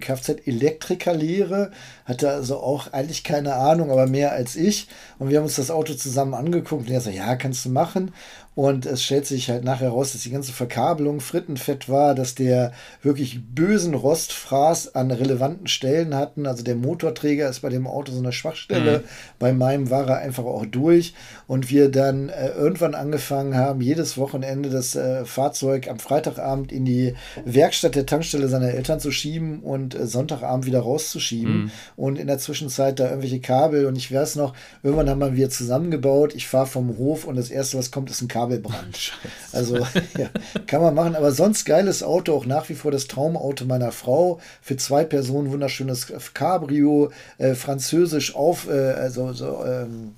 Kfz-Elektrikerlehre, hatte also auch eigentlich keine Ahnung, aber mehr als ich. Und wir haben uns das Auto zusammen angeguckt und er so, ja, kannst du machen. Und es stellt sich halt nachher heraus, dass die ganze Verkabelung frittenfett war, dass der wirklich bösen Rostfraß an relevanten Stellen hatten. Also der Motorträger ist bei dem Auto so eine Schwachstelle. Mhm. Bei meinem war er einfach auch durch. Und wir dann äh, irgendwann angefangen haben, jedes Wochenende das äh, Fahrzeug am Freitagabend in die Werkstatt der Tankstelle seiner Eltern zu schieben und äh, Sonntagabend wieder rauszuschieben. Mhm. Und in der Zwischenzeit da irgendwelche Kabel. Und ich weiß noch, irgendwann haben wir wieder zusammengebaut. Ich fahre vom Hof und das erste, was kommt, ist ein Kabel. Kabelbrand. Scheiße. Also ja, kann man machen. Aber sonst geiles Auto, auch nach wie vor das Traumauto meiner Frau. Für zwei Personen wunderschönes Cabrio, äh, französisch auf, äh, also so, ähm,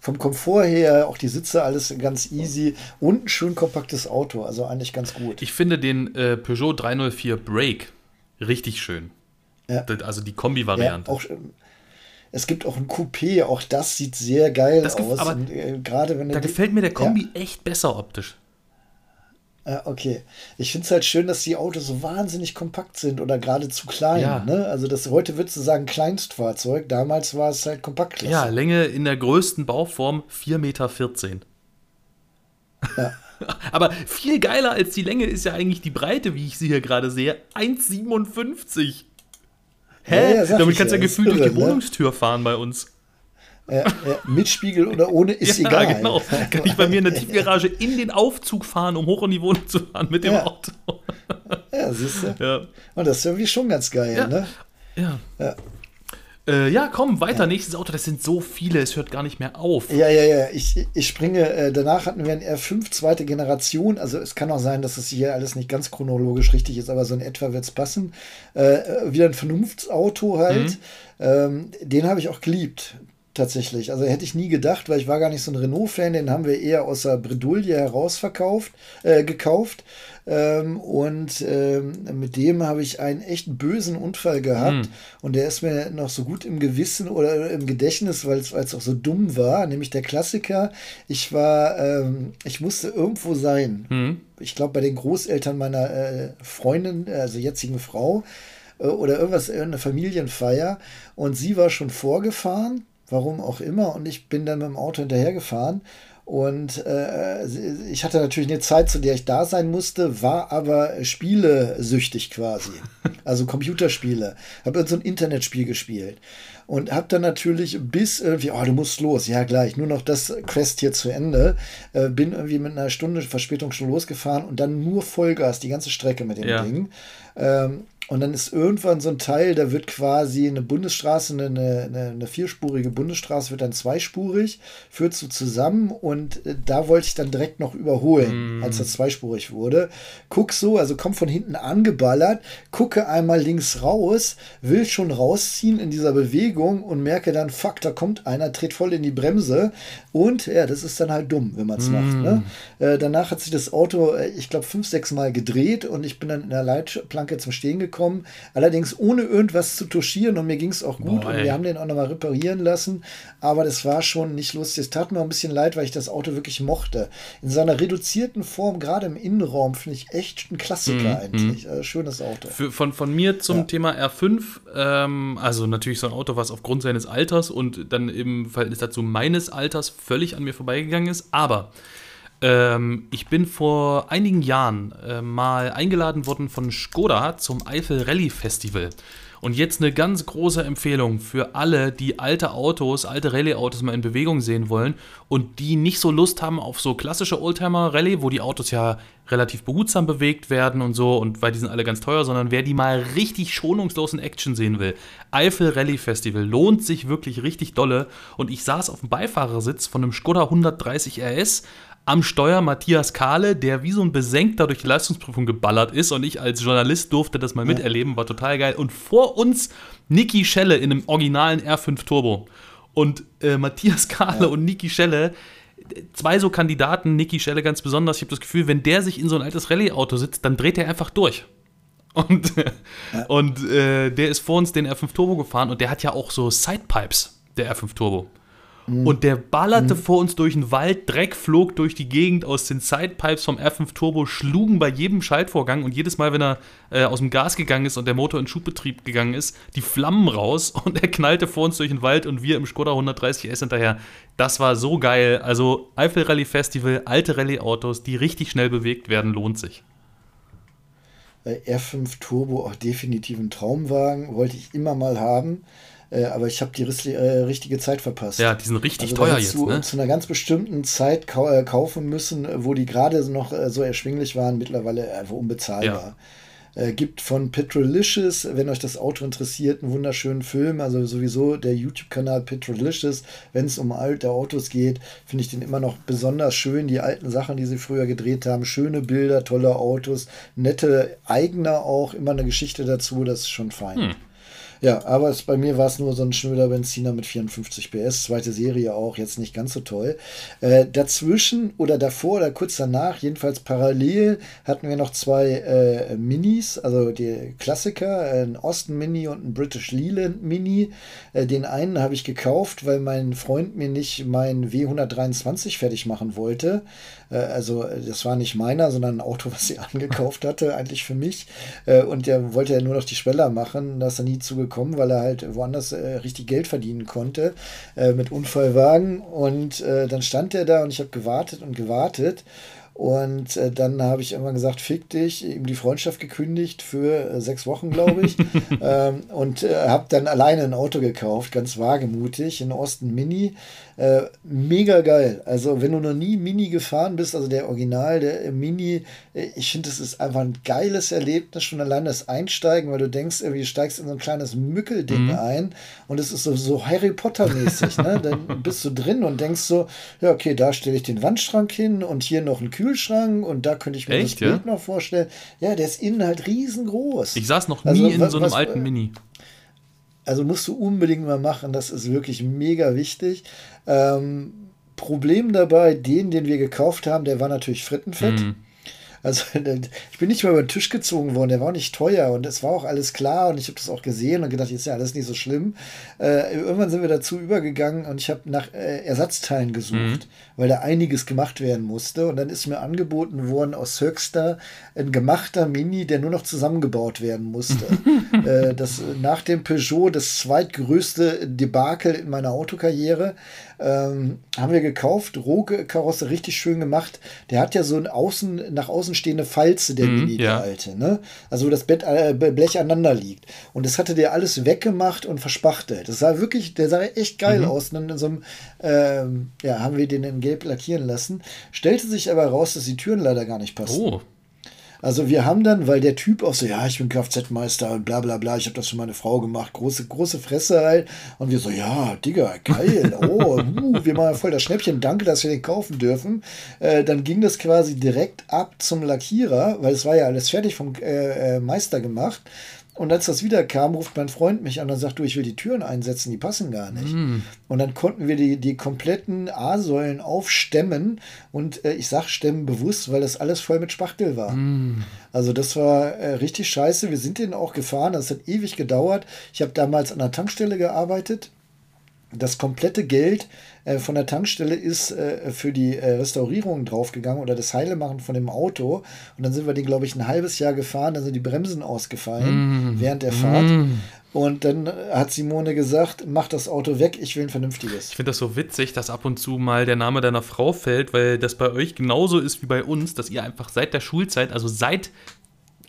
vom Komfort her, auch die Sitze, alles ganz easy und ein schön kompaktes Auto, also eigentlich ganz gut. Ich finde den äh, Peugeot 304 Break richtig schön. Ja. Also die Kombi-Variante. Ja, auch, es gibt auch ein Coupé, auch das sieht sehr geil das aus. Aber und, äh, gerade wenn da gefällt mir der Kombi ja. echt besser optisch. Ja, okay. Ich finde es halt schön, dass die Autos so wahnsinnig kompakt sind oder gerade zu klein. Ja. Ne? Also das heute würdest du sagen Kleinstfahrzeug, damals war es halt kompakt. Ja, Länge in der größten Bauform 4,14 Meter. Ja. Aber viel geiler als die Länge ist ja eigentlich die Breite, wie ich sie hier gerade sehe. 1,57. Hä? Ja, ja, Damit kannst du ja, gefühlt durch die ne? Wohnungstür fahren bei uns. Ja, mit Spiegel oder ohne ist ja, egal. genau. Kann ich bei mir in der Tiefgarage in den Aufzug fahren, um hoch in die Wohnung zu fahren mit dem Auto. Ja, siehst du. Ja. Und das ist irgendwie schon ganz geil, ne? Ja. ja. Äh, ja, komm, weiter. Ja. Nächstes Auto. Das sind so viele, es hört gar nicht mehr auf. Ja, ja, ja. Ich, ich springe. Äh, danach hatten wir ein R5 zweite Generation. Also es kann auch sein, dass es hier alles nicht ganz chronologisch richtig ist, aber so in etwa wird es passen. Äh, wieder ein Vernunftsauto halt. Mhm. Ähm, den habe ich auch geliebt tatsächlich. Also hätte ich nie gedacht, weil ich war gar nicht so ein Renault-Fan, den haben wir eher aus der Bredouille heraus verkauft, äh, gekauft. Ähm, und ähm, mit dem habe ich einen echt bösen Unfall gehabt. Mhm. Und der ist mir noch so gut im Gewissen oder im Gedächtnis, weil es auch so dumm war. Nämlich der Klassiker. Ich war, ähm, ich musste irgendwo sein. Mhm. Ich glaube, bei den Großeltern meiner äh, Freundin, also jetzigen Frau äh, oder irgendwas, irgendeine Familienfeier. Und sie war schon vorgefahren, warum auch immer. Und ich bin dann mit dem Auto hinterhergefahren. Und äh, ich hatte natürlich eine Zeit, zu der ich da sein musste, war aber spielesüchtig quasi. Also Computerspiele. Habe irgend so ein Internetspiel gespielt. Und habe dann natürlich bis irgendwie, oh, du musst los. Ja, gleich. Nur noch das Quest hier zu Ende. Äh, bin irgendwie mit einer Stunde Verspätung schon losgefahren und dann nur Vollgas, die ganze Strecke mit dem ja. Ding. Ähm, und dann ist irgendwann so ein Teil, da wird quasi eine Bundesstraße, eine, eine, eine vierspurige Bundesstraße wird dann zweispurig, führt so zusammen und äh, da wollte ich dann direkt noch überholen, mm. als das zweispurig wurde. Guck so, also komm von hinten angeballert, gucke einmal links raus, will schon rausziehen in dieser Bewegung und merke dann, fuck, da kommt einer, dreht voll in die Bremse und ja, das ist dann halt dumm, wenn man es mm. macht. Ne? Äh, danach hat sich das Auto, äh, ich glaube, fünf, sechs Mal gedreht und ich bin dann in der Leitplanke zum Stehen gekommen gekommen, allerdings ohne irgendwas zu touchieren und mir ging es auch gut Boah, und wir haben den auch nochmal reparieren lassen, aber das war schon nicht lustig. Es tat mir auch ein bisschen leid, weil ich das Auto wirklich mochte. In seiner reduzierten Form, gerade im Innenraum, finde ich echt ein Klassiker mhm. eigentlich. Also, schönes Auto. Für, von, von mir zum ja. Thema R5, ähm, also natürlich so ein Auto, was aufgrund seines Alters und dann im Verhältnis dazu meines Alters völlig an mir vorbeigegangen ist, aber ähm, ich bin vor einigen Jahren äh, mal eingeladen worden von Skoda zum Eifel Rallye Festival. Und jetzt eine ganz große Empfehlung für alle, die alte Autos, alte Rallye-Autos mal in Bewegung sehen wollen und die nicht so Lust haben auf so klassische Oldtimer-Rallye, wo die Autos ja relativ behutsam bewegt werden und so und weil die sind alle ganz teuer, sondern wer die mal richtig schonungslos in Action sehen will, Eifel Rallye Festival lohnt sich wirklich richtig dolle und ich saß auf dem Beifahrersitz von einem Skoda 130 RS am Steuer Matthias Kahle, der wie so ein Besenkter durch die Leistungsprüfung geballert ist und ich als Journalist durfte das mal miterleben, war total geil. Und vor uns Niki Schelle in einem originalen R5 Turbo. Und äh, Matthias Kahle ja. und Niki Schelle, zwei so Kandidaten, Niki Schelle ganz besonders, ich habe das Gefühl, wenn der sich in so ein altes Rallye-Auto sitzt, dann dreht er einfach durch. Und, ja. und äh, der ist vor uns den R5 Turbo gefahren und der hat ja auch so Sidepipes, der R5 Turbo. Mhm. Und der ballerte mhm. vor uns durch den Wald, Dreck flog durch die Gegend aus den Sidepipes vom R5 Turbo, schlugen bei jedem Schaltvorgang und jedes Mal, wenn er äh, aus dem Gas gegangen ist und der Motor in Schubbetrieb gegangen ist, die Flammen raus und er knallte vor uns durch den Wald und wir im Skoda 130S hinterher. Das war so geil. Also Eifel Rally Festival, alte Rallye-Autos, die richtig schnell bewegt werden, lohnt sich. R5 Turbo auch definitiv ein Traumwagen, wollte ich immer mal haben. Äh, aber ich habe die äh, richtige Zeit verpasst. Ja, die sind richtig also, teuer jetzt. Du ne? zu einer ganz bestimmten Zeit kau äh, kaufen müssen, wo die gerade noch äh, so erschwinglich waren, mittlerweile einfach unbezahlbar. Ja. Äh, gibt von Petrolicious, wenn euch das Auto interessiert, einen wunderschönen Film. Also sowieso der YouTube-Kanal Petrolicious, wenn es um alte Autos geht, finde ich den immer noch besonders schön. Die alten Sachen, die sie früher gedreht haben, schöne Bilder, tolle Autos, nette Eigner auch, immer eine Geschichte dazu, das ist schon fein. Hm. Ja, aber es, bei mir war es nur so ein schnöder Benziner mit 54 PS, zweite Serie auch, jetzt nicht ganz so toll. Äh, dazwischen oder davor oder kurz danach, jedenfalls parallel, hatten wir noch zwei äh, Minis, also die Klassiker, ein Austin Mini und ein British Leland Mini. Äh, den einen habe ich gekauft, weil mein Freund mir nicht mein W123 fertig machen wollte. Äh, also das war nicht meiner, sondern ein Auto, was sie angekauft hatte, eigentlich für mich. Äh, und der wollte ja nur noch die Schweller machen, da ist er nie zugekommen gekommen, weil er halt woanders äh, richtig Geld verdienen konnte äh, mit Unfallwagen. Und äh, dann stand er da und ich habe gewartet und gewartet. Und äh, dann habe ich immer gesagt, fick dich, ihm die Freundschaft gekündigt für äh, sechs Wochen, glaube ich. ähm, und äh, habe dann alleine ein Auto gekauft, ganz wagemutig, in Osten Mini. Äh, mega geil. Also, wenn du noch nie Mini gefahren bist, also der Original, der Mini, äh, ich finde, das ist einfach ein geiles Erlebnis, schon allein das Einsteigen, weil du denkst, irgendwie du steigst in so ein kleines Mückelding mhm. ein und es ist so, so Harry Potter-mäßig. ne? Dann bist du drin und denkst so, ja, okay, da stelle ich den Wandschrank hin und hier noch einen Kühlschrank und da könnte ich mir Echt, das Bild ja? noch vorstellen. Ja, der ist innen halt riesengroß. Ich saß noch nie also, in so einem was, alten Mini. Also musst du unbedingt mal machen, das ist wirklich mega wichtig. Ähm, Problem dabei, den, den wir gekauft haben, der war natürlich frittenfett. Mm. Also ich bin nicht mal über den Tisch gezogen worden, der war auch nicht teuer und es war auch alles klar und ich habe das auch gesehen und gedacht, jetzt ist ja alles nicht so schlimm. Äh, irgendwann sind wir dazu übergegangen und ich habe nach äh, Ersatzteilen gesucht, mhm. weil da einiges gemacht werden musste und dann ist mir angeboten worden aus Höxter ein gemachter Mini, der nur noch zusammengebaut werden musste. äh, das nach dem Peugeot das zweitgrößte Debakel in meiner Autokarriere. Ähm, haben wir gekauft, Rohkarosse, richtig schön gemacht. Der hat ja so ein außen, nach außen stehende Falze, der mm, Mini, ja. der alte. Ne? Also wo das Bett, äh, Blech aneinander liegt. Und das hatte der alles weggemacht und verspachtelt. Das sah wirklich, der sah echt geil mhm. aus. Und in so einem, ähm, ja, haben wir den in Gelb lackieren lassen. Stellte sich aber raus, dass die Türen leider gar nicht passen. Oh. Also wir haben dann, weil der Typ auch so, ja, ich bin Kfz-Meister und bla bla bla, ich habe das für meine Frau gemacht, große, große Fresse halt. Und wir so, ja, Digga, geil, oh, uh, wir machen voll das Schnäppchen, danke, dass wir den kaufen dürfen. Äh, dann ging das quasi direkt ab zum Lackierer, weil es war ja alles fertig vom äh, äh Meister gemacht. Und als das wieder kam, ruft mein Freund mich an und sagt, du, ich will die Türen einsetzen, die passen gar nicht. Mm. Und dann konnten wir die, die kompletten A-Säulen aufstemmen und äh, ich sag stemmen bewusst, weil das alles voll mit Spachtel war. Mm. Also das war äh, richtig scheiße. Wir sind den auch gefahren, das hat ewig gedauert. Ich habe damals an der Tankstelle gearbeitet. Das komplette Geld äh, von der Tankstelle ist äh, für die äh, Restaurierung draufgegangen oder das Heilemachen von dem Auto. Und dann sind wir den, glaube ich, ein halbes Jahr gefahren. Dann sind die Bremsen ausgefallen mm. während der Fahrt. Mm. Und dann hat Simone gesagt, mach das Auto weg, ich will ein vernünftiges. Ich finde das so witzig, dass ab und zu mal der Name deiner Frau fällt, weil das bei euch genauso ist wie bei uns, dass ihr einfach seit der Schulzeit, also seit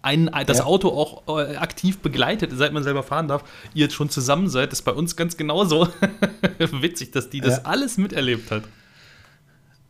ein, das ja. Auto auch äh, aktiv begleitet, seit man selber fahren darf, ihr jetzt schon zusammen seid, ist bei uns ganz genauso witzig, dass die das ja. alles miterlebt hat.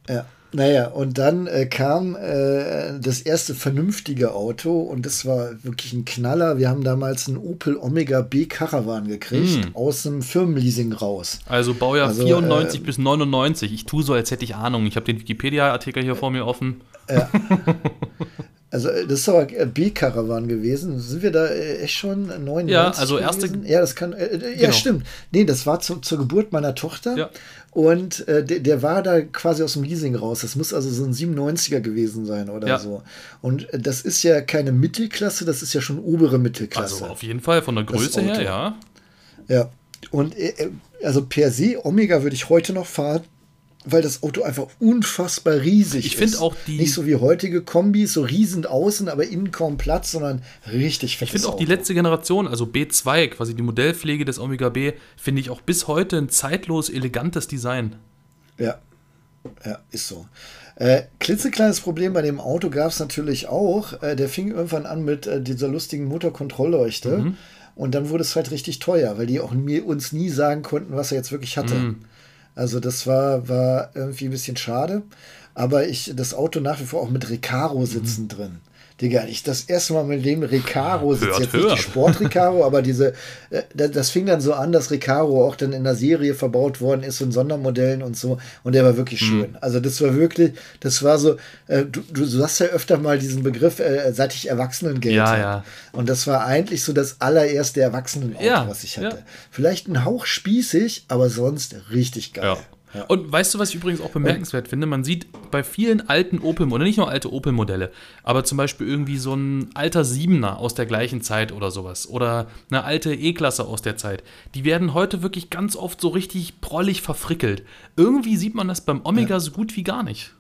Ja. Naja, und dann äh, kam äh, das erste vernünftige Auto und das war wirklich ein Knaller. Wir haben damals einen Opel Omega B Caravan gekriegt, mm. aus dem Firmenleasing raus. Also Baujahr also, 94 äh, bis 99. Ich tue so, als hätte ich Ahnung. Ich habe den Wikipedia-Artikel hier vor mir offen. Ja. Also äh, das ist aber B-Caravan gewesen. Sind wir da äh, echt schon 99 Ja, also erste. Gewesen? Ja, das kann. Äh, ja, genau. stimmt. Nee, das war zu, zur Geburt meiner Tochter. Ja. Und äh, der, der, war da quasi aus dem Leasing raus. Das muss also so ein 97er gewesen sein oder ja. so. Und das ist ja keine Mittelklasse, das ist ja schon obere Mittelklasse. Also auf jeden Fall von der Größe her, ja. Ja. Und also per se, Omega würde ich heute noch fahren weil das Auto einfach unfassbar riesig ich ist. Ich finde auch die. Nicht so wie heutige Kombis, so riesend außen, aber innen kaum Platz, sondern richtig fett. Ich finde auch Auto. die letzte Generation, also B2, quasi die Modellpflege des Omega B, finde ich auch bis heute ein zeitlos elegantes Design. Ja. Ja, ist so. Äh, klitzekleines Problem bei dem Auto gab es natürlich auch. Äh, der fing irgendwann an mit äh, dieser lustigen Motorkontrollleuchte. Mhm. Und dann wurde es halt richtig teuer, weil die auch mir, uns nie sagen konnten, was er jetzt wirklich hatte. Mhm. Also das war, war irgendwie ein bisschen schade. Aber ich das Auto nach wie vor auch mit Recaro sitzen mhm. drin. Digga, ich das erste Mal mit dem Recaro sitze, jetzt hört. nicht die Sport-Recaro, aber diese, äh, das fing dann so an, dass Recaro auch dann in der Serie verbaut worden ist in Sondermodellen und so und der war wirklich mhm. schön. Mhm. Also das war wirklich, das war so, äh, du, du sagst ja öfter mal diesen Begriff, äh, seit ich Erwachsenengeld ja, ja. Und das war eigentlich so das allererste Erwachsenenauto, ja, was ich hatte. Ja. Vielleicht ein Hauch spießig, aber sonst richtig geil. Ja. Ja. Und weißt du, was ich übrigens auch bemerkenswert finde? Man sieht bei vielen alten Opel, oder nicht nur alte Opel-Modelle, aber zum Beispiel irgendwie so ein alter Siebener aus der gleichen Zeit oder sowas. Oder eine alte E-Klasse aus der Zeit. Die werden heute wirklich ganz oft so richtig prollig verfrickelt. Irgendwie sieht man das beim Omega ja. so gut wie gar nicht.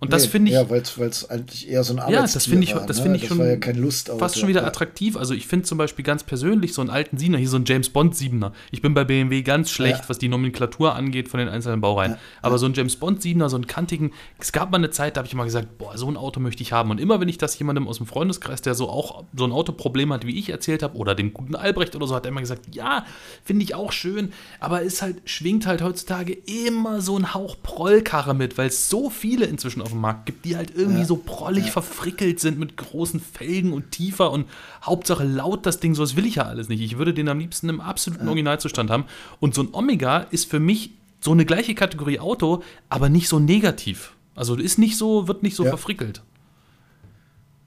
Und das nee, finde ich. Ja, weil es eigentlich eher so ein Arbeitstier Ja, das finde ich, war, das ne? finde ich schon. War ja keine Lust fast schon wieder attraktiv. Also ich finde zum Beispiel ganz persönlich so einen alten Siebener, hier so einen James Bond Siebener. Ich bin bei BMW ganz schlecht, ja. was die Nomenklatur angeht von den einzelnen Baureihen. Ja. Aber so ein James Bond Siebener, so einen kantigen. Es gab mal eine Zeit, da habe ich immer gesagt, boah, so ein Auto möchte ich haben. Und immer wenn ich das jemandem aus dem Freundeskreis, der so auch so ein Autoproblem hat, wie ich erzählt habe, oder den guten Albrecht oder so, hat er immer gesagt, ja, finde ich auch schön, aber es halt schwingt halt heutzutage immer so ein Hauch Prollkarre mit, weil es so viele inzwischen auf dem Markt gibt, die halt irgendwie ja. so prollig ja. verfrickelt sind mit großen Felgen und tiefer und Hauptsache laut das Ding, so das will ich ja alles nicht. Ich würde den am liebsten im absoluten ja. Originalzustand haben. Und so ein Omega ist für mich so eine gleiche Kategorie Auto, aber nicht so negativ. Also ist nicht so, wird nicht so verfrickelt.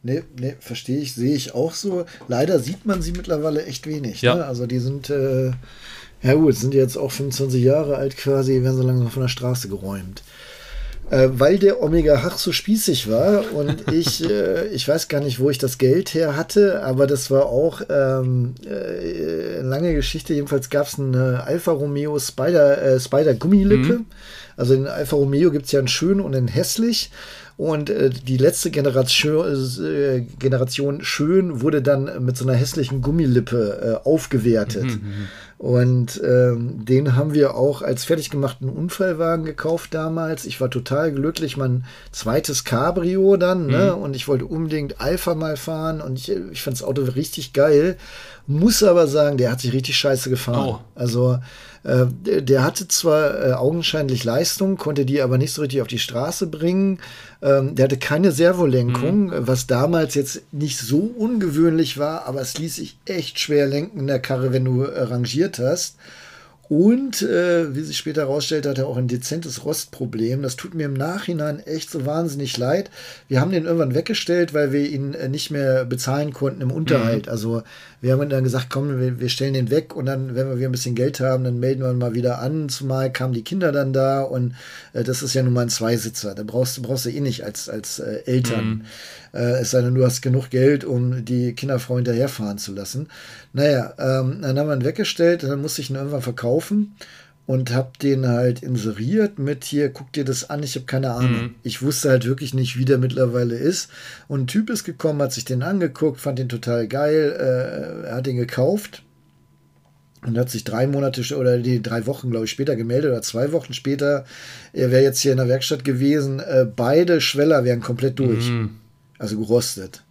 Nee, nee, verstehe ich, sehe ich auch so. Leider sieht man sie mittlerweile echt wenig. Ja. Ne? Also die sind, äh, ja gut, sind jetzt auch 25 Jahre alt quasi, werden so langsam von der Straße geräumt äh, weil der Omega Hach so spießig war und ich, äh, ich weiß gar nicht, wo ich das Geld her hatte, aber das war auch ähm, äh, eine lange Geschichte. Jedenfalls gab es eine Alfa Romeo Spider, äh, Spider Gummilippe. Mhm. Also den Alfa Romeo gibt es ja einen schön und einen hässlich. Und äh, die letzte Generation, äh, Generation schön wurde dann mit so einer hässlichen Gummilippe äh, aufgewertet. Mhm, mhm. Und ähm, den haben wir auch als fertig gemachten Unfallwagen gekauft damals. Ich war total glücklich. Mein zweites Cabrio dann, ne? Mhm. Und ich wollte unbedingt Alpha mal fahren. Und ich, ich fand das Auto richtig geil. Muss aber sagen, der hat sich richtig scheiße gefahren. Oh. Also äh, der, hatte zwar äh, augenscheinlich Leistung, konnte die aber nicht so richtig auf die Straße bringen. Ähm, der hatte keine Servolenkung, mhm. was damals jetzt nicht so ungewöhnlich war, aber es ließ sich echt schwer lenken in der Karre, wenn du äh, rangiert hast. Und äh, wie sich später herausstellt, hat er auch ein dezentes Rostproblem. Das tut mir im Nachhinein echt so wahnsinnig leid. Wir haben den irgendwann weggestellt, weil wir ihn äh, nicht mehr bezahlen konnten im Unterhalt. Mhm. Also wir haben dann gesagt, komm, wir, wir, stellen den weg und dann, wenn wir wieder ein bisschen Geld haben, dann melden wir ihn mal wieder an. Zumal kamen die Kinder dann da und äh, das ist ja nun mal ein Zweisitzer. Da brauchst, brauchst du eh nicht als, als äh, Eltern. Mhm. Äh, es sei denn, du hast genug Geld, um die Kinderfrau hinterherfahren zu lassen. Naja, ähm, dann haben wir ihn weggestellt, dann musste ich ihn irgendwann verkaufen und habe den halt inseriert mit hier, guck dir das an, ich habe keine Ahnung. Mhm. Ich wusste halt wirklich nicht, wie der mittlerweile ist. Und ein Typ ist gekommen, hat sich den angeguckt, fand den total geil, äh, er hat den gekauft und hat sich drei Monate oder die drei Wochen, glaube ich, später gemeldet oder zwei Wochen später, er wäre jetzt hier in der Werkstatt gewesen, äh, beide Schweller wären komplett durch. Mhm. Also gerostet.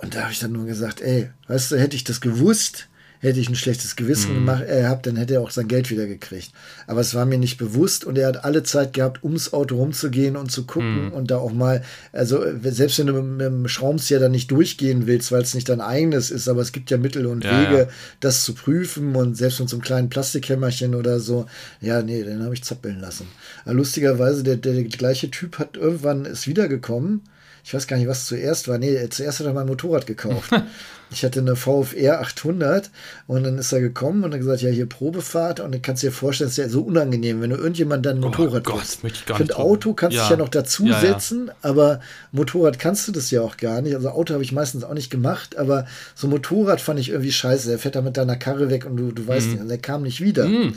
Und da habe ich dann nur gesagt, ey, weißt du, hätte ich das gewusst, hätte ich ein schlechtes Gewissen mhm. gemacht, äh, gehabt, dann hätte er auch sein Geld wieder gekriegt. Aber es war mir nicht bewusst und er hat alle Zeit gehabt, ums Auto rumzugehen und zu gucken mhm. und da auch mal, also selbst wenn du mit, mit dem Schraubenzieher dann nicht durchgehen willst, weil es nicht dein eigenes ist, aber es gibt ja Mittel und ja, Wege, ja. das zu prüfen und selbst mit so einem kleinen Plastikhämmerchen oder so, ja, nee, den habe ich zappeln lassen. Aber lustigerweise, der, der, der gleiche Typ hat irgendwann ist wiedergekommen ich weiß gar nicht, was zuerst war. Nee, zuerst hat er mein Motorrad gekauft. ich hatte eine VFR 800 und dann ist er gekommen und hat gesagt, ja, hier Probefahrt und dann kannst du dir vorstellen, es ist ja so unangenehm, wenn du irgendjemand dann ein oh Motorrad oh Gott, ich finde Auto kannst du ja. ja noch dazusetzen, ja, ja. aber Motorrad kannst du das ja auch gar nicht. Also Auto habe ich meistens auch nicht gemacht, aber so Motorrad fand ich irgendwie scheiße. Der fährt da mit deiner Karre weg und du, du weißt mhm. nicht, der kam nicht wieder. Mhm.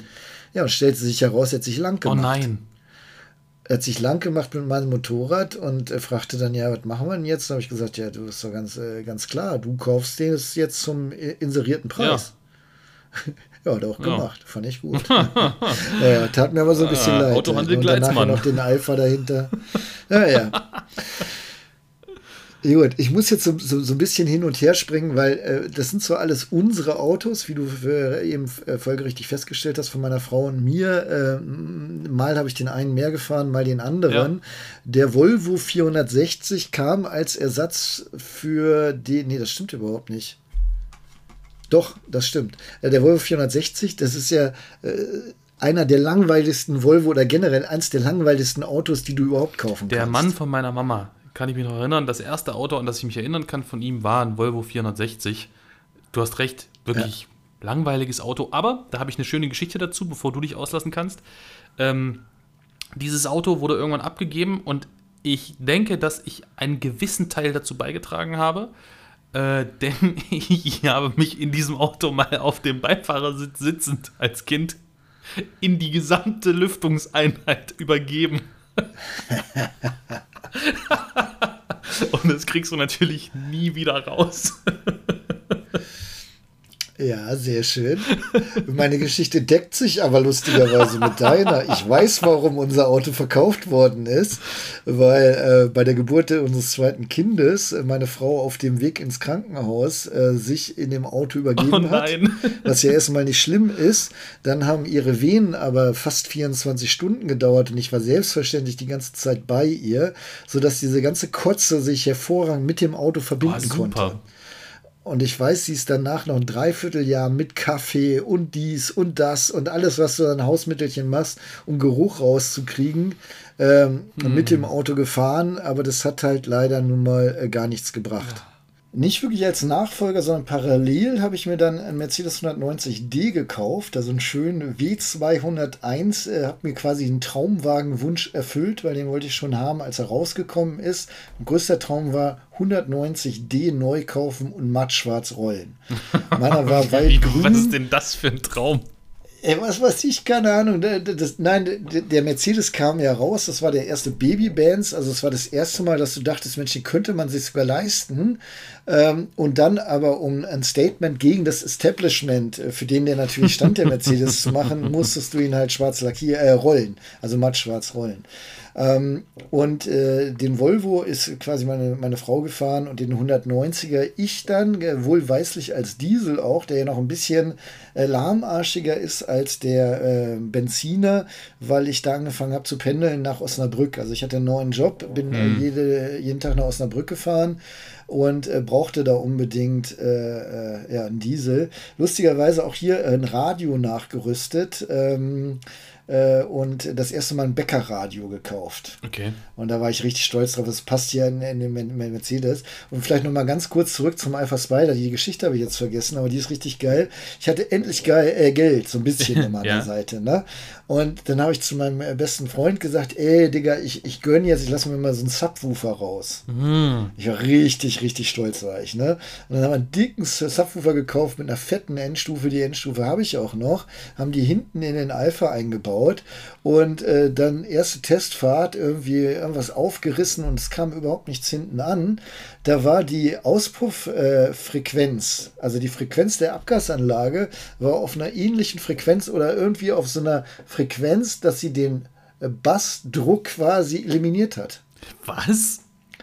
Ja, und stellte sich heraus, er hat sich lang oh gemacht. Oh nein. Er hat sich lang gemacht mit meinem Motorrad und er fragte dann, ja, was machen wir denn jetzt? Da habe ich gesagt, ja, du bist doch ganz, äh, ganz klar, du kaufst den jetzt zum inserierten Preis. Ja. ja, hat er auch ja. gemacht. Fand ich gut. ja, tat mir aber so ein bisschen äh, leid. Autohandel und danach noch den Alpha dahinter. Ja, ja. Gut, ich muss jetzt so, so, so, ein bisschen hin und her springen, weil äh, das sind zwar alles unsere Autos, wie du für, eben äh, folgerichtig festgestellt hast, von meiner Frau und mir. Äh, mal habe ich den einen mehr gefahren, mal den anderen. Ja. Der Volvo 460 kam als Ersatz für den. Nee, das stimmt überhaupt nicht. Doch, das stimmt. Äh, der Volvo 460, das ist ja äh, einer der langweiligsten Volvo oder generell eins der langweiligsten Autos, die du überhaupt kaufen der kannst. Der Mann von meiner Mama kann ich mich noch erinnern, das erste Auto, an das ich mich erinnern kann von ihm, war ein Volvo 460. Du hast recht, wirklich ja. langweiliges Auto. Aber da habe ich eine schöne Geschichte dazu, bevor du dich auslassen kannst. Ähm, dieses Auto wurde irgendwann abgegeben und ich denke, dass ich einen gewissen Teil dazu beigetragen habe. Äh, denn ich habe mich in diesem Auto mal auf dem Beifahrersitz sitzend als Kind in die gesamte Lüftungseinheit übergeben. Und das kriegst du natürlich nie wieder raus. Ja, sehr schön. Meine Geschichte deckt sich aber lustigerweise mit deiner. Ich weiß, warum unser Auto verkauft worden ist, weil äh, bei der Geburt unseres zweiten Kindes äh, meine Frau auf dem Weg ins Krankenhaus äh, sich in dem Auto übergeben oh hat. Was ja erstmal nicht schlimm ist. Dann haben ihre Venen aber fast 24 Stunden gedauert und ich war selbstverständlich die ganze Zeit bei ihr, sodass diese ganze Kotze sich hervorragend mit dem Auto verbinden oh, konnte. Und ich weiß, sie ist danach noch ein Dreivierteljahr mit Kaffee und dies und das und alles, was du an Hausmittelchen machst, um Geruch rauszukriegen, ähm, hm. mit dem Auto gefahren. Aber das hat halt leider nun mal äh, gar nichts gebracht. Ja nicht wirklich als Nachfolger, sondern parallel habe ich mir dann einen Mercedes 190D gekauft, also einen schönen W201, äh, habe mir quasi einen Traumwagenwunsch erfüllt, weil den wollte ich schon haben, als er rausgekommen ist. Mein größter Traum war 190D neu kaufen und matt schwarz rollen. Meiner war waldgrün. Was ist denn das für ein Traum? Ey, was weiß ich, keine Ahnung. Das, nein, der Mercedes kam ja raus. Das war der erste Babybands. Also, es war das erste Mal, dass du dachtest, Mensch, den könnte man sich sogar leisten. Ähm, und dann aber, um ein Statement gegen das Establishment, äh, für den der natürlich stand, der Mercedes zu machen, musstest du ihn halt schwarz lackieren, äh, rollen. Also matt schwarz rollen. Ähm, und äh, den Volvo ist quasi meine, meine Frau gefahren und den 190er ich dann, äh, wohlweislich als Diesel auch, der ja noch ein bisschen äh, lahmarschiger ist als der äh, Benziner, weil ich da angefangen habe zu pendeln nach Osnabrück. Also ich hatte einen neuen Job, bin mhm. jede, jeden Tag nach Osnabrück gefahren und äh, brauchte da unbedingt äh, äh, ja, einen Diesel. Lustigerweise auch hier ein Radio nachgerüstet. Ähm, äh, und das erste Mal ein Bäckerradio gekauft. Okay. Und da war ich richtig stolz drauf. Das passt ja in, in den Mercedes. Und vielleicht noch mal ganz kurz zurück zum Alpha Spider. Die Geschichte habe ich jetzt vergessen, aber die ist richtig geil. Ich hatte endlich geil, äh, Geld, so ein bisschen an meiner ja. Seite. Ne? Und dann habe ich zu meinem äh, besten Freund gesagt, ey, Digga, ich, ich gönne jetzt, ich lasse mir mal so einen Subwoofer raus. Mhm. Ich war richtig, richtig stolz, war ich. Ne? Und dann haben wir einen dicken Subwoofer gekauft mit einer fetten Endstufe. Die Endstufe habe ich auch noch. Haben die hinten in den Alpha eingebaut gebaut und äh, dann erste Testfahrt irgendwie irgendwas aufgerissen und es kam überhaupt nichts hinten an. Da war die Auspufffrequenz, äh, also die Frequenz der Abgasanlage, war auf einer ähnlichen Frequenz oder irgendwie auf so einer Frequenz, dass sie den äh, Bassdruck quasi eliminiert hat. Was?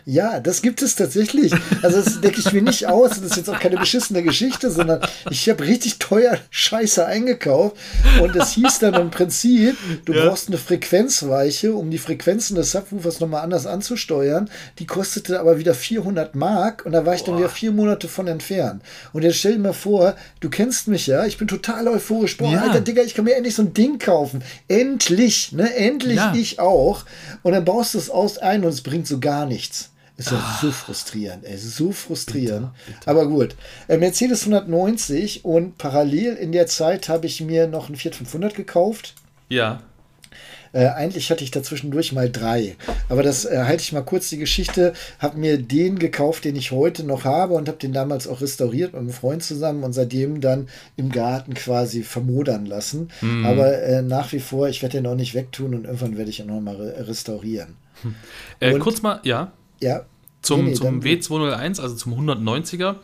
Ja, das gibt es tatsächlich. Also das denke ich mir nicht aus. Das ist jetzt auch keine beschissene Geschichte, sondern ich habe richtig teuer Scheiße eingekauft. Und es hieß dann im Prinzip, du ja. brauchst eine Frequenzweiche, um die Frequenzen des Subwoofers nochmal anders anzusteuern. Die kostete aber wieder 400 Mark und da war ich Boah. dann wieder vier Monate von entfernt. Und jetzt stell dir mal vor, du kennst mich ja, ich bin total euphorisch. Boah, ja. Alter Digga, ich kann mir endlich so ein Ding kaufen. Endlich, ne? Endlich ja. ich auch. Und dann baust du es aus ein und es bringt so gar nichts. Ist ja ah. so frustrierend, ey, so frustrierend. Bitte, bitte. Aber gut. Äh, Mercedes 190 und parallel in der Zeit habe ich mir noch einen Fiat 500 gekauft. Ja. Äh, eigentlich hatte ich dazwischendurch mal drei. Aber das äh, halte ich mal kurz die Geschichte. Habe mir den gekauft, den ich heute noch habe und habe den damals auch restauriert mit einem Freund zusammen und seitdem dann im Garten quasi vermodern lassen. Mhm. Aber äh, nach wie vor, ich werde den auch nicht wegtun und irgendwann werde ich ihn nochmal re restaurieren. Hm. Kurz mal, ja. Ja. Zum, nee, zum W201, also zum 190er.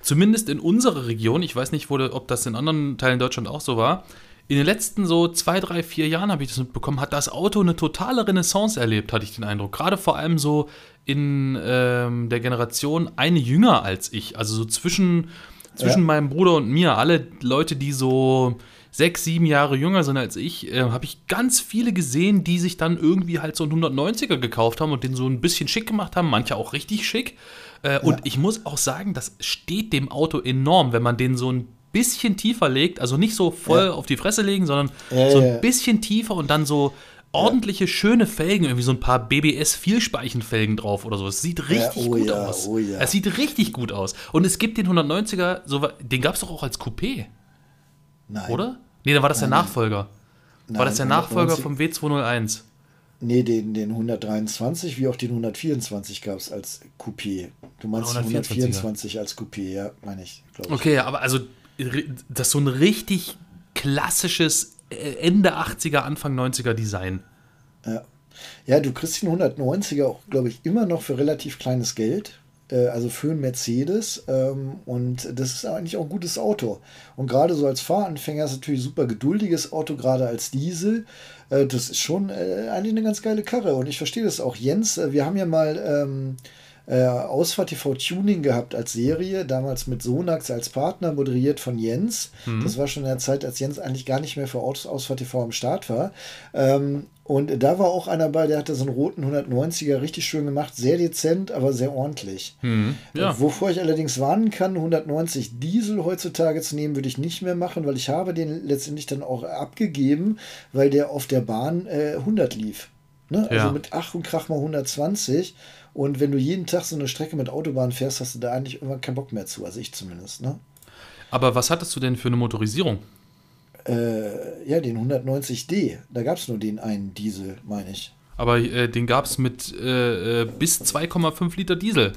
Zumindest in unserer Region, ich weiß nicht, wo, ob das in anderen Teilen Deutschland auch so war, in den letzten so zwei, drei, vier Jahren habe ich das mitbekommen, hat das Auto eine totale Renaissance erlebt, hatte ich den Eindruck. Gerade vor allem so in ähm, der Generation eine jünger als ich. Also so zwischen, zwischen ja. meinem Bruder und mir. Alle Leute, die so sechs, sieben Jahre jünger sind als ich, äh, habe ich ganz viele gesehen, die sich dann irgendwie halt so einen 190er gekauft haben und den so ein bisschen schick gemacht haben, manche auch richtig schick. Äh, ja. Und ich muss auch sagen, das steht dem Auto enorm, wenn man den so ein bisschen tiefer legt, also nicht so voll ja. auf die Fresse legen, sondern ja, so ein bisschen tiefer und dann so ordentliche, schöne Felgen, irgendwie so ein paar BBS-Vielspeichenfelgen drauf oder so. Es sieht richtig ja, oh gut ja, aus. Oh ja. Es sieht richtig gut aus. Und es gibt den 190er, so, den gab es doch auch als Coupé. Nein. Oder? Nee, dann war das nein, der Nachfolger. Nein, war das der Nachfolger vom W201? Nee, den, den 123 wie auch den 124 gab es als Coupé. Du meinst 124 als Coupé, ja, meine ich. ich. Okay, aber also das ist so ein richtig klassisches äh, Ende 80er, Anfang 90er Design. Ja. Ja, du kriegst den 190er auch, glaube ich, immer noch für relativ kleines Geld. Äh, also für einen Mercedes. Ähm, und das ist eigentlich auch ein gutes Auto. Und gerade so als Fahranfänger ist es natürlich ein super geduldiges Auto, gerade als Diesel. Äh, das ist schon äh, eigentlich eine ganz geile Karre. Und ich verstehe das auch. Jens, wir haben ja mal. Ähm, äh, Ausfahrt TV Tuning gehabt als Serie, damals mit Sonax als Partner, moderiert von Jens. Mhm. Das war schon in der Zeit, als Jens eigentlich gar nicht mehr für Ausfahrt TV am Start war. Ähm, und da war auch einer bei, der hatte so einen roten 190er richtig schön gemacht, sehr dezent, aber sehr ordentlich. Mhm, ja. Wovor ich allerdings warnen kann, 190 Diesel heutzutage zu nehmen, würde ich nicht mehr machen, weil ich habe den letztendlich dann auch abgegeben, weil der auf der Bahn äh, 100 lief. Ne? Also ja. mit Ach und Krach mal 120. Und wenn du jeden Tag so eine Strecke mit Autobahn fährst, hast du da eigentlich irgendwann keinen Bock mehr zu. Also ich zumindest. Ne? Aber was hattest du denn für eine Motorisierung? Äh, ja, den 190D. Da gab es nur den einen Diesel, meine ich. Aber äh, den gab es mit äh, äh bis 2,5 Liter Diesel.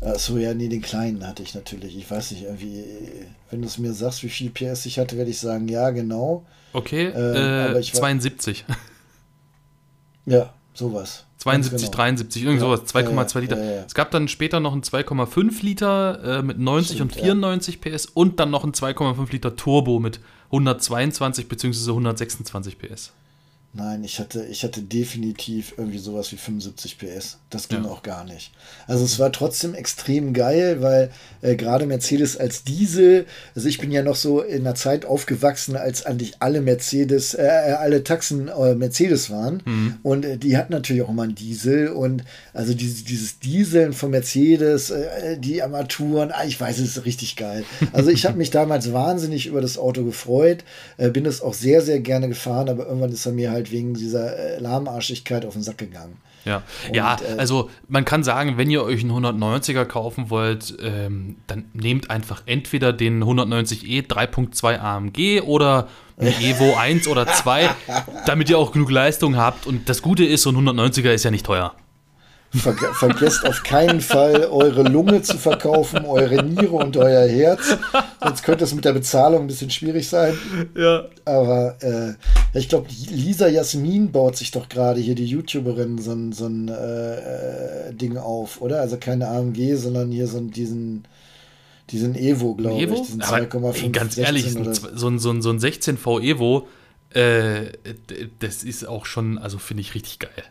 Achso, ja, nee, den kleinen hatte ich natürlich. Ich weiß nicht, irgendwie, wenn du es mir sagst, wie viel PS ich hatte, werde ich sagen, ja, genau. Okay, ähm, aber ich 72. Ja, sowas. 72, genau. 73, irgend ja, sowas, 2,2 ja, Liter. Ja, es gab dann später noch einen 2,5 Liter äh, mit 90 Stimmt, und 94 PS und dann noch einen 2,5 Liter Turbo mit 122 bzw. 126 PS. Nein, ich hatte, ich hatte definitiv irgendwie sowas wie 75 PS. Das ging ja. auch gar nicht. Also es war trotzdem extrem geil, weil äh, gerade Mercedes als Diesel, also ich bin ja noch so in einer Zeit aufgewachsen, als eigentlich alle Mercedes, äh, äh alle Taxen äh, Mercedes waren. Mhm. Und äh, die hatten natürlich auch immer einen Diesel. Und also dieses, dieses Dieseln von Mercedes, äh, die Armaturen, ah, ich weiß, es ist richtig geil. Also ich habe mich damals wahnsinnig über das Auto gefreut, bin es auch sehr, sehr gerne gefahren, aber irgendwann ist er mir halt halt wegen dieser äh, Lahmarschigkeit auf den Sack gegangen. Ja, und, ja äh, also man kann sagen, wenn ihr euch einen 190er kaufen wollt, ähm, dann nehmt einfach entweder den 190e 3.2 AMG oder ein Evo 1 oder 2, damit ihr auch genug Leistung habt. Und das Gute ist, so ein 190er ist ja nicht teuer. Ver vergesst auf keinen Fall, eure Lunge zu verkaufen, eure Niere und euer Herz. Sonst könnte es mit der Bezahlung ein bisschen schwierig sein. Ja. Aber äh, ich glaube, Lisa Jasmin baut sich doch gerade hier, die YouTuberin, so ein, so ein äh, Ding auf, oder? Also keine AMG, sondern hier so diesen diesen Evo, glaube ich. Diesen 2,5. Ganz ehrlich, so ein, so, ein, so ein 16V Evo, äh, das ist auch schon, also finde ich richtig geil.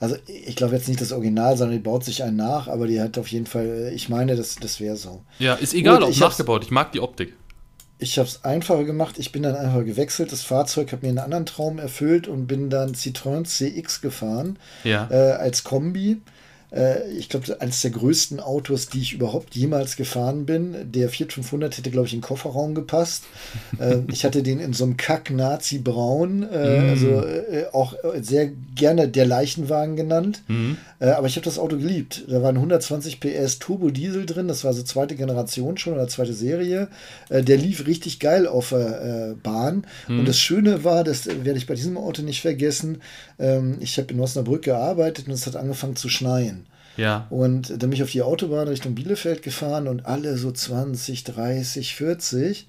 Also ich glaube jetzt nicht das Original, sondern die baut sich einen nach, aber die hat auf jeden Fall, ich meine, das, das wäre so. Ja, ist egal, ob nachgebaut. Ich mag die Optik. Ich habe es einfacher gemacht. Ich bin dann einfach gewechselt. Das Fahrzeug hat mir einen anderen Traum erfüllt und bin dann Citroën CX gefahren ja. äh, als Kombi. Äh, ich glaube, eines der größten Autos, die ich überhaupt jemals gefahren bin. Der Fiat 500 hätte, glaube ich, in den Kofferraum gepasst. äh, ich hatte den in so einem Kack-Nazi-Braun, äh, mm. also äh, auch sehr gerne der Leichenwagen genannt. Mm. aber ich habe das Auto geliebt. Da waren 120 PS Turbo-Diesel drin, das war so zweite Generation schon oder zweite Serie. Äh, der lief richtig geil auf der Bahn. Mm. Und das Schöne war, das werde ich bei diesem Auto nicht vergessen, ähm, ich habe in Osnabrück gearbeitet und es hat angefangen zu schneien. Ja. Und dann bin ich auf die Autobahn Richtung Bielefeld gefahren und alle so 20, 30, 40.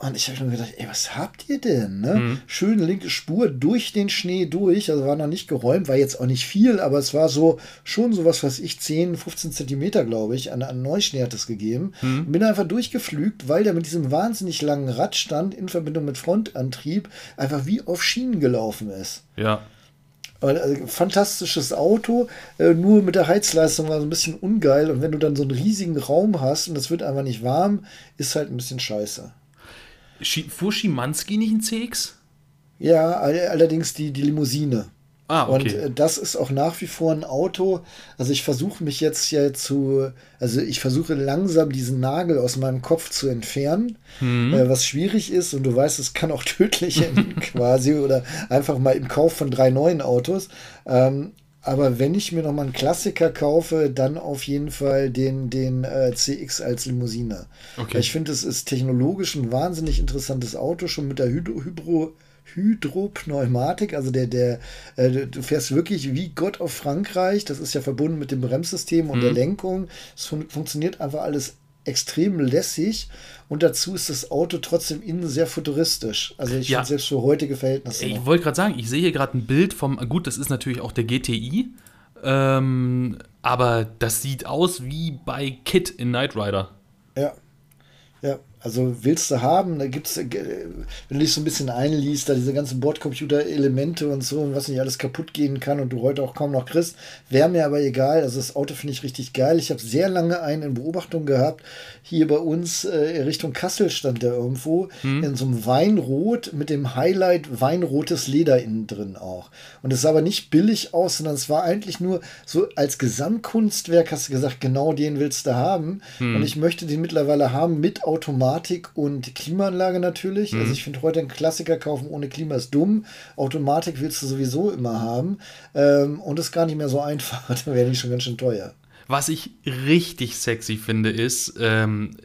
Und ich habe mir gedacht, ey, was habt ihr denn? Ne? Mhm. Schöne linke Spur durch den Schnee durch. Also war noch nicht geräumt, war jetzt auch nicht viel, aber es war so schon so was, was ich 10, 15 Zentimeter, glaube ich, an, an Neuschnee hat es gegeben. Mhm. Bin einfach durchgeflügt, weil der mit diesem wahnsinnig langen Radstand in Verbindung mit Frontantrieb einfach wie auf Schienen gelaufen ist. Ja. Also, fantastisches Auto, äh, nur mit der Heizleistung war so ein bisschen ungeil. Und wenn du dann so einen riesigen Raum hast und es wird einfach nicht warm, ist halt ein bisschen scheiße. Fuhr Schimanski nicht ein CX? Ja, allerdings die, die Limousine. Ah, okay. Und äh, das ist auch nach wie vor ein Auto. Also ich versuche mich jetzt ja zu, also ich versuche langsam diesen Nagel aus meinem Kopf zu entfernen, mhm. äh, was schwierig ist. Und du weißt, es kann auch tödlich enden quasi oder einfach mal im Kauf von drei neuen Autos. Ähm, aber wenn ich mir noch mal einen Klassiker kaufe, dann auf jeden Fall den, den äh, CX als Limousine. Okay. Ich finde, es ist technologisch ein wahnsinnig interessantes Auto, schon mit der Hydro, Hydro Hydropneumatik, also der, der, äh, du fährst wirklich wie Gott auf Frankreich. Das ist ja verbunden mit dem Bremssystem und mhm. der Lenkung. Es fun funktioniert einfach alles extrem lässig und dazu ist das Auto trotzdem innen sehr futuristisch. Also ich ja. finde selbst für heutige Verhältnisse. Ich wollte gerade sagen, ich sehe hier gerade ein Bild vom, gut, das ist natürlich auch der GTI, ähm, aber das sieht aus wie bei Kit in Knight Rider. Ja. Ja, also willst du haben, da gibt es, äh, wenn du dich so ein bisschen einliest, da diese ganzen Bordcomputer-Elemente und so und was nicht alles kaputt gehen kann und du heute auch kaum noch kriegst, wäre mir aber egal. Also das Auto finde ich richtig geil. Ich habe sehr lange einen in Beobachtung gehabt. Hier bei uns äh, Richtung Kassel stand der irgendwo hm. in so einem Weinrot mit dem Highlight weinrotes Leder innen drin auch. Und es sah aber nicht billig aus, sondern es war eigentlich nur so als Gesamtkunstwerk hast du gesagt, genau den willst du haben. Hm. Und ich möchte den mittlerweile haben mit Automat Automatik und Klimaanlage natürlich. Mhm. Also ich finde heute einen Klassiker kaufen ohne Klima ist dumm. Automatik willst du sowieso immer haben. Ähm, und ist gar nicht mehr so einfach. da wäre die schon ganz schön teuer. Was ich richtig sexy finde, ist, ähm,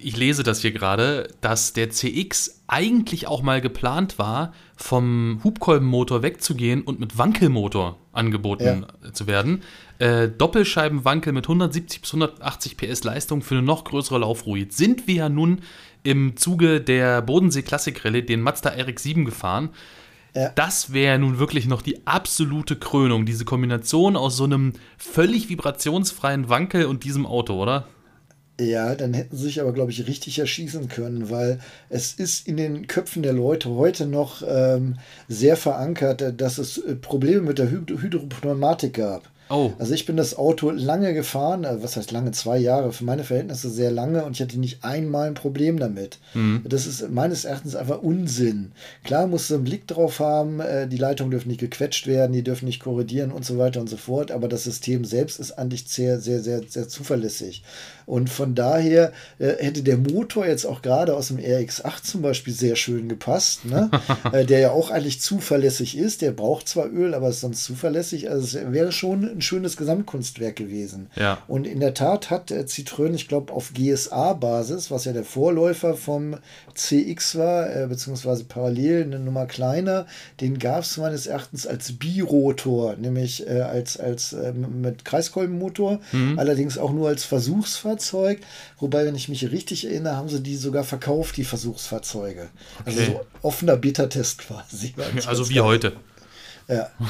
ich lese das hier gerade, dass der CX eigentlich auch mal geplant war, vom Hubkolbenmotor wegzugehen und mit Wankelmotor angeboten ja. zu werden. Äh, Doppelscheibenwankel mit 170 bis 180 PS Leistung für eine noch größere Laufruhe. Sind wir ja nun im Zuge der Bodensee Classic Rallye den Mazda RX-7 gefahren. Ja. Das wäre nun wirklich noch die absolute Krönung, diese Kombination aus so einem völlig vibrationsfreien Wankel und diesem Auto, oder? Ja, dann hätten sie sich aber, glaube ich, richtig erschießen können, weil es ist in den Köpfen der Leute heute noch ähm, sehr verankert, dass es äh, Probleme mit der Hydropneumatik gab. Oh. Also ich bin das Auto lange gefahren, äh, was heißt lange, zwei Jahre, für meine Verhältnisse sehr lange und ich hatte nicht einmal ein Problem damit. Mhm. Das ist meines Erachtens einfach Unsinn. Klar musst du einen Blick drauf haben, äh, die Leitungen dürfen nicht gequetscht werden, die dürfen nicht korrigieren und so weiter und so fort, aber das System selbst ist eigentlich sehr, sehr, sehr, sehr zuverlässig. Und von daher äh, hätte der Motor jetzt auch gerade aus dem RX8 zum Beispiel sehr schön gepasst, ne? äh, der ja auch eigentlich zuverlässig ist. Der braucht zwar Öl, aber ist sonst zuverlässig. Also es wäre schon ein schönes Gesamtkunstwerk gewesen. Ja. Und in der Tat hat äh, Citroën, ich glaube, auf GSA-Basis, was ja der Vorläufer vom CX war, äh, beziehungsweise parallel eine Nummer kleiner, den gab es meines Erachtens als Birotor, nämlich äh, als, als äh, mit Kreiskolbenmotor, mhm. allerdings auch nur als Versuchsfahrzeug. Wobei, wenn ich mich richtig erinnere, haben sie die sogar verkauft, die Versuchsfahrzeuge. Also okay. Also so offener Beta-Test quasi. Also wie heute. Ja.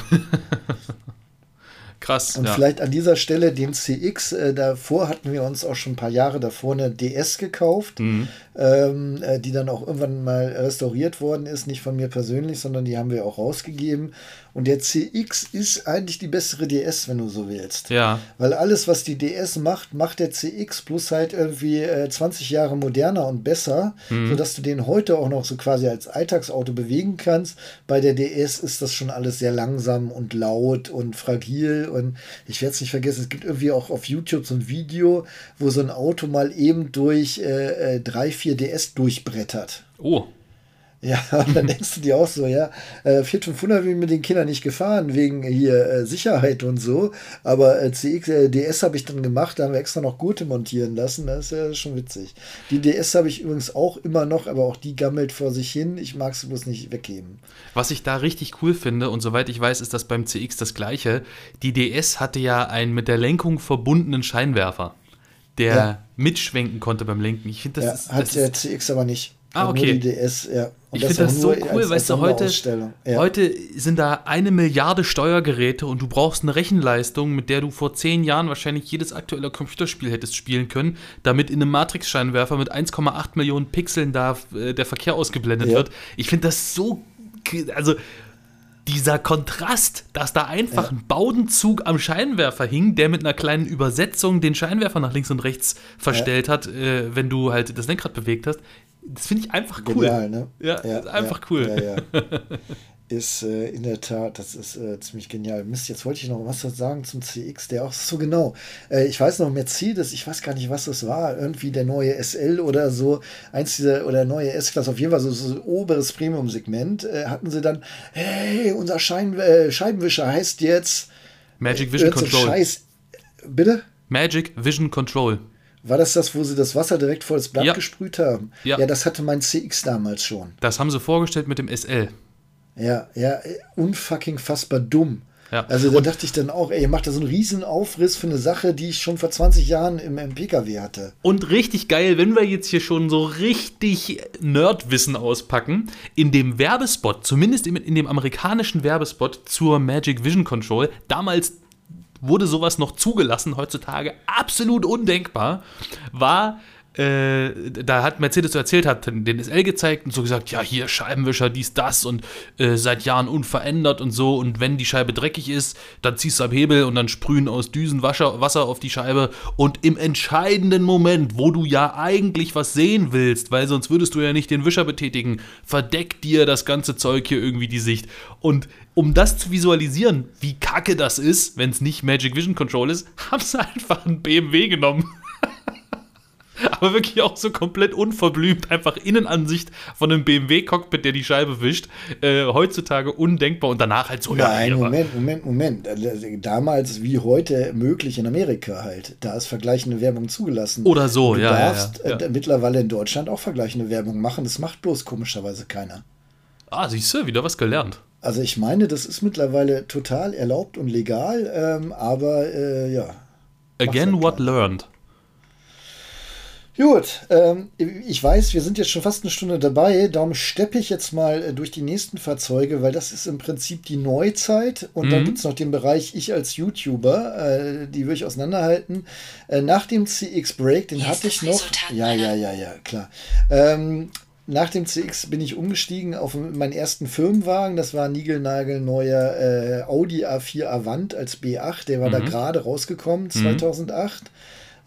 Krass. Und ja. vielleicht an dieser Stelle den CX, äh, davor hatten wir uns auch schon ein paar Jahre davor eine DS gekauft, mhm. ähm, äh, die dann auch irgendwann mal restauriert worden ist, nicht von mir persönlich, sondern die haben wir auch rausgegeben. Und der CX ist eigentlich die bessere DS, wenn du so willst. Ja. Weil alles, was die DS macht, macht der CX plus halt irgendwie äh, 20 Jahre moderner und besser, mhm. sodass du den heute auch noch so quasi als Alltagsauto bewegen kannst. Bei der DS ist das schon alles sehr langsam und laut und fragil. Und ich werde es nicht vergessen, es gibt irgendwie auch auf YouTube so ein Video, wo so ein Auto mal eben durch äh, äh, drei, vier DS durchbrettert. Oh. Ja, und dann denkst du dir auch so, ja, äh, Fiat 500 bin ich mit den Kindern nicht gefahren, wegen hier äh, Sicherheit und so. Aber äh, CX, äh, DS habe ich dann gemacht, da haben wir extra noch Gurte montieren lassen. Das ist ja schon witzig. Die DS habe ich übrigens auch immer noch, aber auch die gammelt vor sich hin. Ich mag sie bloß nicht weggeben. Was ich da richtig cool finde, und soweit ich weiß, ist das beim CX das gleiche. Die DS hatte ja einen mit der Lenkung verbundenen Scheinwerfer, der ja. mitschwenken konnte beim Lenken. Ich finde, das ja, ist. Hat das der CX aber nicht. Ah, okay. DS, ja. Und ich finde das so cool, als, weißt du, heute, ja. heute sind da eine Milliarde Steuergeräte und du brauchst eine Rechenleistung, mit der du vor zehn Jahren wahrscheinlich jedes aktuelle Computerspiel hättest spielen können, damit in einem Matrix-Scheinwerfer mit 1,8 Millionen Pixeln da äh, der Verkehr ausgeblendet ja. wird. Ich finde das so, also dieser Kontrast, dass da einfach ja. ein Baudenzug am Scheinwerfer hing, der mit einer kleinen Übersetzung den Scheinwerfer nach links und rechts verstellt hat, äh, wenn du halt das Lenkrad bewegt hast. Das finde ich einfach cool. Genial, ne? Ja, ja einfach ja, cool. Ja, ja. ist äh, in der Tat, das ist äh, ziemlich genial. Mist, jetzt wollte ich noch was sagen zum CX, der auch so genau. Äh, ich weiß noch, Mercedes, ich weiß gar nicht, was das war, irgendwie der neue SL oder so, eins dieser, oder neue S-Klasse, auf jeden Fall so, so oberes Premium-Segment, äh, hatten sie dann, hey, unser Schein, äh, Scheibenwischer heißt jetzt Magic Vision Control. Scheiß, bitte? Magic Vision Control. War das das, wo sie das Wasser direkt vor das Blatt ja. gesprüht haben? Ja. ja, das hatte mein CX damals schon. Das haben sie vorgestellt mit dem SL. Ja, ja, unfucking fassbar dumm. ja. Also da dachte ich dann auch, ey, ihr macht da so einen riesen Aufriss für eine Sache, die ich schon vor 20 Jahren im, im PKW hatte. Und richtig geil, wenn wir jetzt hier schon so richtig Nerdwissen auspacken, in dem Werbespot, zumindest in, in dem amerikanischen Werbespot zur Magic Vision Control, damals wurde sowas noch zugelassen, heutzutage absolut undenkbar, war äh, da hat Mercedes so erzählt, hat den SL gezeigt und so gesagt, ja, hier Scheibenwischer, dies, das und äh, seit Jahren unverändert und so. Und wenn die Scheibe dreckig ist, dann ziehst du am Hebel und dann sprühen aus Düsen Wasser, Wasser auf die Scheibe. Und im entscheidenden Moment, wo du ja eigentlich was sehen willst, weil sonst würdest du ja nicht den Wischer betätigen, verdeckt dir das ganze Zeug hier irgendwie die Sicht. Und um das zu visualisieren, wie kacke das ist, wenn es nicht Magic Vision Control ist, haben sie einfach einen BMW genommen. Aber wirklich auch so komplett unverblümt, einfach Innenansicht von einem BMW-Cockpit, der die Scheibe wischt. Äh, heutzutage undenkbar und danach halt so. Nein, ja, Moment, Moment, Moment. Damals wie heute möglich in Amerika halt. Da ist vergleichende Werbung zugelassen. Oder so, du ja. Du darfst ja, ja. Äh, mittlerweile in Deutschland auch vergleichende Werbung machen. Das macht bloß komischerweise keiner. Ah, siehst du, wieder was gelernt. Also ich meine, das ist mittlerweile total erlaubt und legal, ähm, aber äh, ja. Again, what learned. Gut, ähm, ich weiß, wir sind jetzt schon fast eine Stunde dabei, darum steppe ich jetzt mal äh, durch die nächsten Fahrzeuge, weil das ist im Prinzip die Neuzeit und mhm. dann gibt es noch den Bereich ich als YouTuber, äh, die würde ich auseinanderhalten. Äh, nach dem CX Break, den hatte ich noch. Ja, ja, ja, ja, klar. Ähm, nach dem CX bin ich umgestiegen auf meinen ersten Firmenwagen. Das war ein niegelnagelneuer äh, Audi A4 Avant als B8. Der war mhm. da gerade rausgekommen, 2008. Mhm.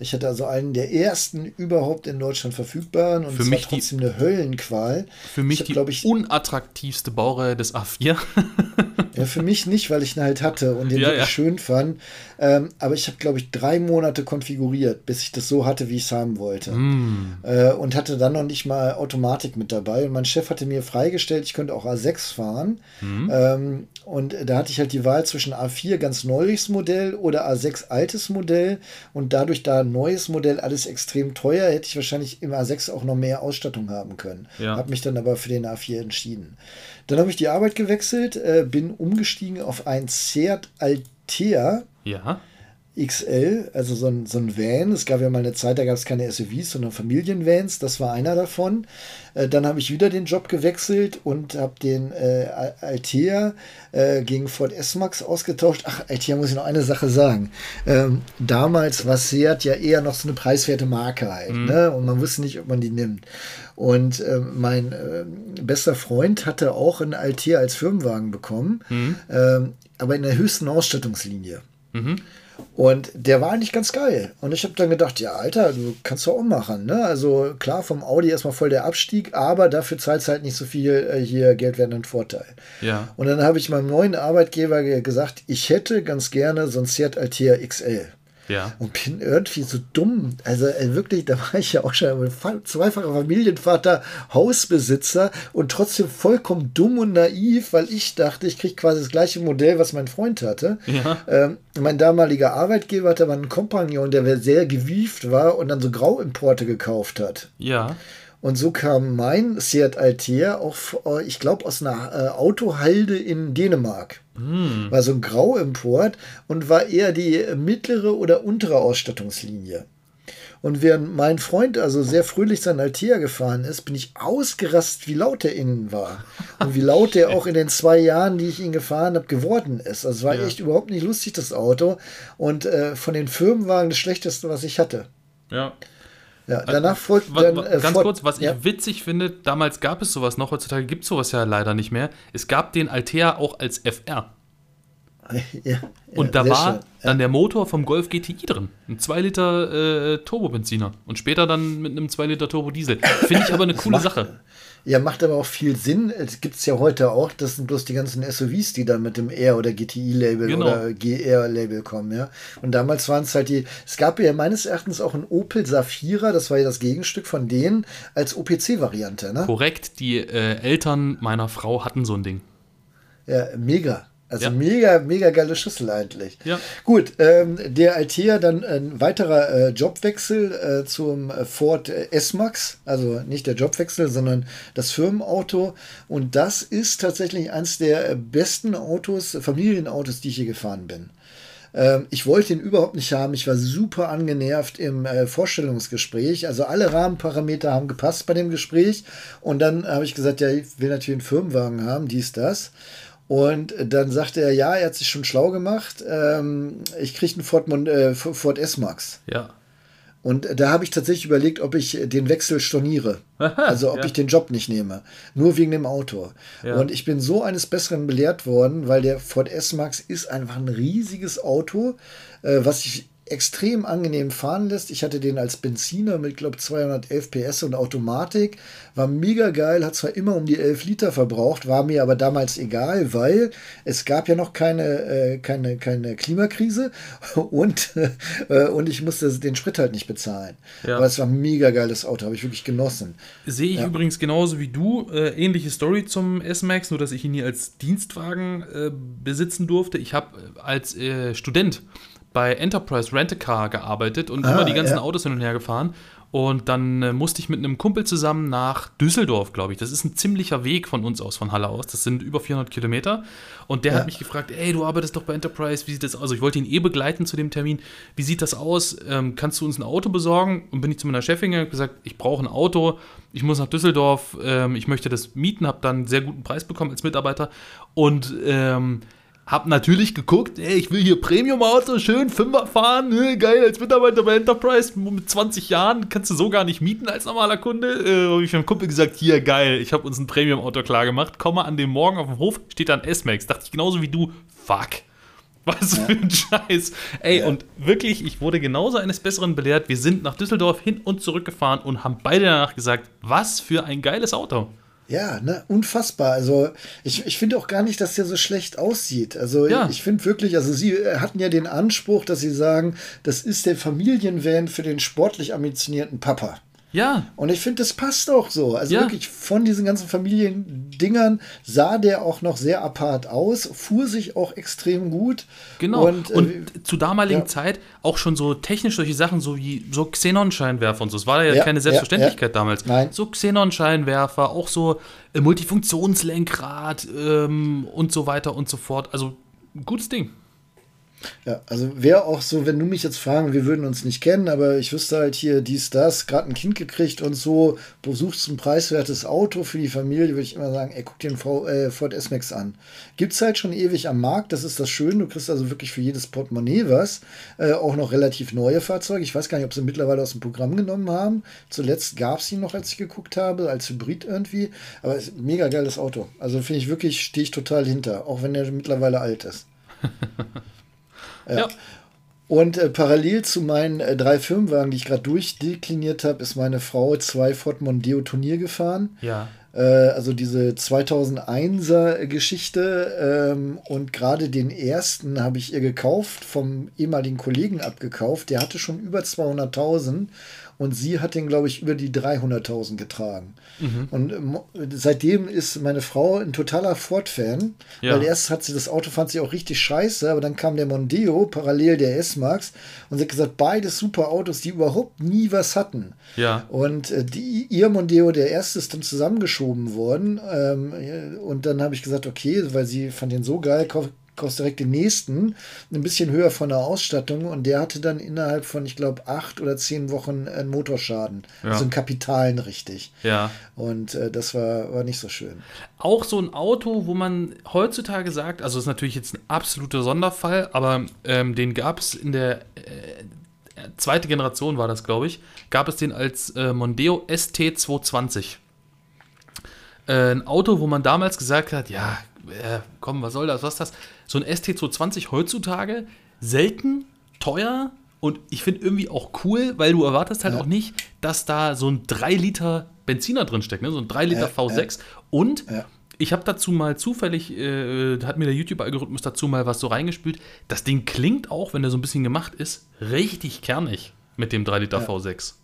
Ich hatte also einen der ersten überhaupt in Deutschland verfügbaren und für es mich war trotzdem die, eine Höllenqual. Für mich ich hab, die ich, unattraktivste Baureihe des A4. ja, für mich nicht, weil ich ihn halt hatte und den ja, wirklich ja. schön fand. Ähm, aber ich habe, glaube ich, drei Monate konfiguriert, bis ich das so hatte, wie ich es haben wollte. Mm. Äh, und hatte dann noch nicht mal Automatik mit dabei. Und mein Chef hatte mir freigestellt, ich könnte auch A6 fahren. Mm. Ähm, und da hatte ich halt die Wahl zwischen A4 ganz neues Modell oder A6 altes Modell. Und dadurch, da neues Modell alles extrem teuer, hätte ich wahrscheinlich im A6 auch noch mehr Ausstattung haben können. Ja. Habe mich dann aber für den A4 entschieden. Dann habe ich die Arbeit gewechselt, äh, bin umgestiegen auf ein Seat Altea. Ja. XL, also so ein, so ein Van. Es gab ja mal eine Zeit, da gab es keine SUVs, sondern Familienvans. Das war einer davon. Äh, dann habe ich wieder den Job gewechselt und habe den äh, Altea äh, gegen Ford S-Max ausgetauscht. Ach, Altea muss ich noch eine Sache sagen. Ähm, damals war Seat ja eher noch so eine preiswerte Marke halt. Mhm. Ne? Und man wusste nicht, ob man die nimmt. Und äh, mein äh, bester Freund hatte auch einen Altea als Firmenwagen bekommen, mhm. ähm, aber in der höchsten Ausstattungslinie. Mhm. Und der war eigentlich ganz geil. Und ich habe dann gedacht, ja, Alter, du kannst doch auch machen. Ne? Also klar, vom Audi erstmal voll der Abstieg, aber dafür zahlst halt nicht so viel äh, hier Geld werden ein Vorteil. Ja. Und dann habe ich meinem neuen Arbeitgeber gesagt, ich hätte ganz gerne so ein Seat Altea XL. Ja. Und bin irgendwie so dumm. Also äh, wirklich, da war ich ja auch schon zweifacher Familienvater, Hausbesitzer und trotzdem vollkommen dumm und naiv, weil ich dachte, ich kriege quasi das gleiche Modell, was mein Freund hatte. Ja. Ähm, mein damaliger Arbeitgeber hatte aber einen Kompagnon, der sehr gewieft war und dann so Grauimporte gekauft hat. Ja. Und so kam mein Seat Altea auch, äh, ich glaube, aus einer äh, Autohalde in Dänemark. Mm. War so ein Grauimport und war eher die mittlere oder untere Ausstattungslinie. Und während mein Freund also sehr fröhlich sein Altea gefahren ist, bin ich ausgerastet, wie laut er innen war. Und wie laut er auch in den zwei Jahren, die ich ihn gefahren habe, geworden ist. Also es war ja. echt überhaupt nicht lustig, das Auto. Und äh, von den Firmenwagen das schlechteste, was ich hatte. Ja. Ja, danach folgt dann. Äh, ganz kurz, was ja. ich witzig finde, damals gab es sowas noch, heutzutage gibt es sowas ja leider nicht mehr. Es gab den Altea auch als FR. Ja, und da war schön. dann der Motor vom Golf GTI drin. Ein 2 Liter äh, Turbobenziner. Und später dann mit einem 2 Liter Turbo Diesel. Finde ich aber eine coole macht, Sache. Ja, macht aber auch viel Sinn. Es gibt es ja heute auch. Das sind bloß die ganzen SUVs, die dann mit dem R- oder GTI-Label genau. oder GR-Label kommen. ja. Und damals waren es halt die. Es gab ja meines Erachtens auch ein Opel Safira, das war ja das Gegenstück von denen, als OPC-Variante. Ne? Korrekt. Die äh, Eltern meiner Frau hatten so ein Ding. Ja, mega. Also Ja. mega, mega geile Schlüssel eigentlich. Ja. Gut, ähm, der Altea dann ein weiterer äh, Jobwechsel äh, zum Ford S-Max, also nicht der Jobwechsel, sondern das Firmenauto. Und das ist tatsächlich eins der besten Autos, Familienautos, die ich hier gefahren bin. Ähm, ich wollte ihn überhaupt nicht haben. Ich war super angenervt im äh, Vorstellungsgespräch. Also alle Rahmenparameter haben gepasst bei dem Gespräch. Und dann habe ich gesagt, ja, ich will natürlich einen Firmenwagen haben, dies, das. Und dann sagte er, ja, er hat sich schon schlau gemacht. Ähm, ich kriege einen Ford, Mon äh, Ford S-Max. Ja. Und da habe ich tatsächlich überlegt, ob ich den Wechsel storniere. Also ob ja. ich den Job nicht nehme. Nur wegen dem Auto. Ja. Und ich bin so eines Besseren belehrt worden, weil der Ford S-Max ist einfach ein riesiges Auto, äh, was sich extrem angenehm fahren lässt. Ich hatte den als Benziner mit, glaube 211 PS und Automatik. War mega geil, hat zwar immer um die 11 Liter verbraucht, war mir aber damals egal, weil es gab ja noch keine, äh, keine, keine Klimakrise und, äh, und ich musste den Sprit halt nicht bezahlen. Ja. Aber es war ein mega geiles Auto, habe ich wirklich genossen. Sehe ich übrigens genauso wie du. Äh, ähnliche Story zum S-Max, nur dass ich ihn nie als Dienstwagen äh, besitzen durfte. Ich habe äh, als äh, Student bei Enterprise Rent-A-Car gearbeitet und Ah, immer die ganzen ja. Autos hin und her gefahren. Und dann äh, musste ich mit einem Kumpel zusammen nach Düsseldorf, glaube ich. Das ist ein ziemlicher Weg von uns aus, von Halle aus. Das sind über 400 Kilometer. Und der Ja. hat mich gefragt, ey, du arbeitest doch bei Enterprise, wie sieht das aus? Also ich wollte ihn eh begleiten zu dem Termin. Wie sieht das aus? Ähm, kannst du uns ein Auto besorgen? Und bin ich zu meiner Chefin gegangen und gesagt, ich brauche ein Auto, ich muss nach Düsseldorf, ähm, ich möchte das mieten, habe dann einen sehr guten Preis bekommen als Mitarbeiter. Und ähm, hab natürlich geguckt, ey, ich will hier Premium-Auto, schön Fünfer fahren, ne, geil, als Mitarbeiter bei Enterprise mit 20 Jahren kannst du so gar nicht mieten als normaler Kunde. Äh, habe ich meinem Kumpel gesagt, hier, geil, ich habe uns ein Premium-Auto klar gemacht, komme an dem Morgen auf dem Hof, steht da ein S-Max. Dachte ich genauso wie du, fuck. Was für ein Scheiß. Ey, und wirklich, ich wurde genauso eines Besseren belehrt. Wir sind nach Düsseldorf hin und zurück gefahren und haben beide danach gesagt, was für ein geiles Auto. Ja, ne, unfassbar. Also ich, ich finde auch gar nicht, dass der so schlecht aussieht. Also Ja. ich finde wirklich, also Sie äh, hatten ja den Anspruch, dass Sie sagen, das ist der Familienvan für den sportlich ambitionierten Papa. Ja, Und ich finde, das passt auch so. Also Ja. wirklich von diesen ganzen Familiendingern sah der auch noch sehr apart aus, fuhr sich auch extrem gut. Genau. Und, Und, äh, zu damaligen ja. Zeit auch schon so technisch solche Sachen, so wie so Xenon-Scheinwerfer und so. Es war ja, Ja, keine Selbstverständlichkeit damals. Nein. So Xenon-Scheinwerfer, auch so äh, Multifunktionslenkrad ähm, und so weiter und so fort. Also gutes Ding. Ja, also wäre auch so, wenn du mich jetzt fragen, wir würden uns nicht kennen, aber ich wüsste halt hier dies, das, gerade ein Kind gekriegt und so, du suchst ein preiswertes Auto für die Familie, würde ich immer sagen, ey, guck dir den v, äh, Ford S-Max an. Gibt's halt schon ewig am Markt, das ist das Schöne, du kriegst also wirklich für jedes Portemonnaie was, äh, auch noch relativ neue Fahrzeuge. Ich weiß gar nicht, ob sie mittlerweile aus dem Programm genommen haben. Zuletzt gab es ihn noch, als ich geguckt habe, als Hybrid irgendwie, aber es ist ein mega geiles Auto. Also finde ich wirklich, stehe ich total hinter, auch wenn er mittlerweile alt ist. Ja. Und äh, parallel zu meinen äh, drei Firmenwagen, die ich gerade durchdekliniert habe, ist meine Frau zwei Ford Mondeo Turnier gefahren. Ja. Äh, also diese 2001er Geschichte. Ähm, und gerade den ersten habe ich ihr gekauft, vom ehemaligen Kollegen abgekauft. Der hatte schon über 200.000 und sie hat den, glaube ich, über die 300.000 getragen. Und ähm, seitdem ist meine Frau ein totaler Ford-Fan, Ja. weil erst hat sie das Auto, fand sie auch richtig scheiße, aber dann kam der Mondeo, parallel der S-Max, und sie hat gesagt, beides super Autos, die überhaupt nie was hatten. Ja. Und äh, die, ihr Mondeo, der erste, ist dann zusammengeschoben worden. Ähm, und dann habe ich gesagt, okay, weil sie fand den so geil, kauf, kaufst direkt den nächsten, ein bisschen höher von der Ausstattung. Und der hatte dann innerhalb von, ich glaube, acht oder zehn Wochen einen Motorschaden. Ja. Also einen Kapitalen richtig. Ja. Und äh, das war, war nicht so schön. Auch so ein Auto, wo man heutzutage sagt, also ist natürlich jetzt ein absoluter Sonderfall, aber ähm, den gab es in der äh, zweite Generation war das, glaube ich, gab es den als äh, Mondeo ST220. Äh, ein Auto, wo man damals gesagt hat, ja, äh, komm, was soll das, was ist das? So ein ST220 heutzutage selten, teuer und ich finde irgendwie auch cool, weil du erwartest halt Ja. auch nicht, dass da so ein 3 Liter Benziner drin steckt, ne? so ein 3 Liter Ja, V6 und Ja. ich habe dazu mal zufällig, äh, hat mir der YouTube-Algorithmus dazu mal was so reingespült. Das Ding klingt auch, wenn der so ein bisschen gemacht ist, richtig kernig mit dem 3 Liter V6.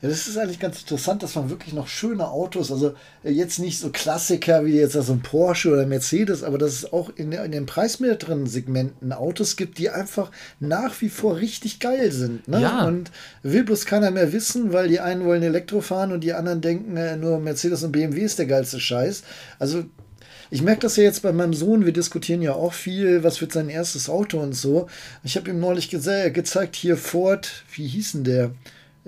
Ja, das ist eigentlich ganz interessant, dass man wirklich noch schöne Autos, also äh, jetzt nicht so Klassiker wie jetzt so ein Porsche oder Mercedes, aber dass es auch in, in den preiswerteren Segmenten Autos gibt, die einfach nach wie vor richtig geil sind. Ne? Ja. Und will bloß keiner mehr wissen, weil die einen wollen Elektro fahren und die anderen denken, äh, nur Mercedes und BMW ist der geilste Scheiß. Also ich merke das ja jetzt bei meinem Sohn, wir diskutieren ja auch viel, was wird sein erstes Auto und so. Ich habe ihm neulich ge gezeigt, hier Ford, wie hieß denn der?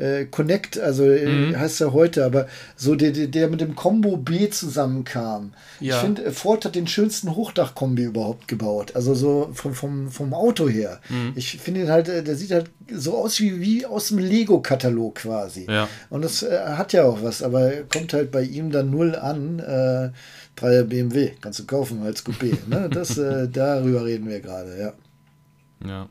Äh, Connect, also äh, Mhm. heißt er heute, aber so der, der, mit dem Combo B zusammenkam. Ja. Ich finde, äh, Ford hat den schönsten Hochdach-Kombi überhaupt gebaut. Also so vom, vom, vom Auto her. Mhm. Ich finde ihn halt, äh, der sieht halt so aus wie, wie aus dem Lego-Katalog quasi. Ja. Und das äh, hat ja auch was, aber kommt halt bei ihm dann null an. Äh, 3er BMW, kannst du kaufen als Coupé. Ne? Das, äh, darüber reden wir gerade, ja. Ja.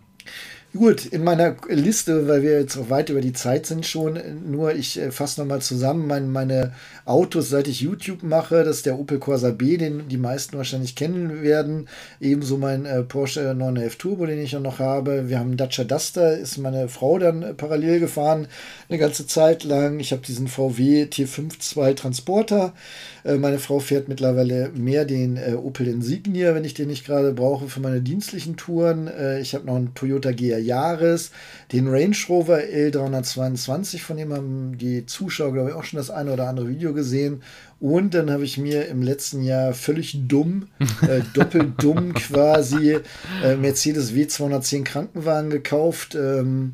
Gut, in meiner Liste, weil wir jetzt auch weit über die Zeit sind schon, nur ich äh, fasse nochmal zusammen mein, meine Autos, seit ich YouTube mache. Das ist der Opel Corsa B, den die meisten wahrscheinlich kennen werden. Ebenso mein äh, Porsche 911 Turbo, den ich ja noch habe. Wir haben Dacia Duster, ist meine Frau dann äh, parallel gefahren, eine ganze Zeit lang. Ich habe diesen VW T52 Transporter. Äh, meine Frau fährt mittlerweile mehr den äh, Opel Insignia, wenn ich den nicht gerade brauche für meine dienstlichen Touren. Äh, ich habe noch einen Toyota GR Jahres, den Range Rover L322, von dem haben die Zuschauer, glaube ich, auch schon das eine oder andere Video gesehen. Und dann habe ich mir im letzten Jahr völlig dumm, äh, doppelt dumm quasi, äh, Mercedes W210 Krankenwagen gekauft. Ähm,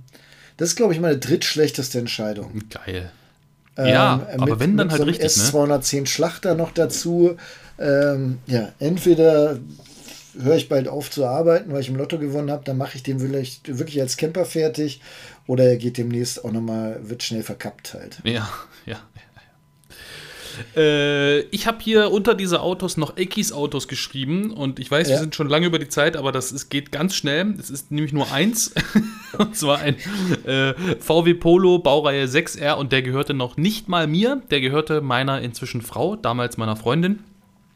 das ist, glaube ich, meine drittschlechteste Entscheidung. Geil. Ja, Ähm, aber mit- wenn dann halt so richtig, ne? S210 Schlachter noch dazu. Ähm, ja, entweder höre ich bald auf zu arbeiten, weil ich im Lotto gewonnen habe, dann mache ich den vielleicht wirklich als Camper fertig oder er geht demnächst auch nochmal, wird schnell verkappt halt. Ja, ja. ja. Äh, ich habe hier unter diese Autos noch Ekis Autos geschrieben und ich weiß, wir Ja. sind schon lange über die Zeit, aber das ist, geht ganz schnell. Es ist nämlich nur eins und zwar ein äh, VW Polo Baureihe 6R und der gehörte noch nicht mal mir, der gehörte meiner inzwischen Frau, damals meiner Freundin.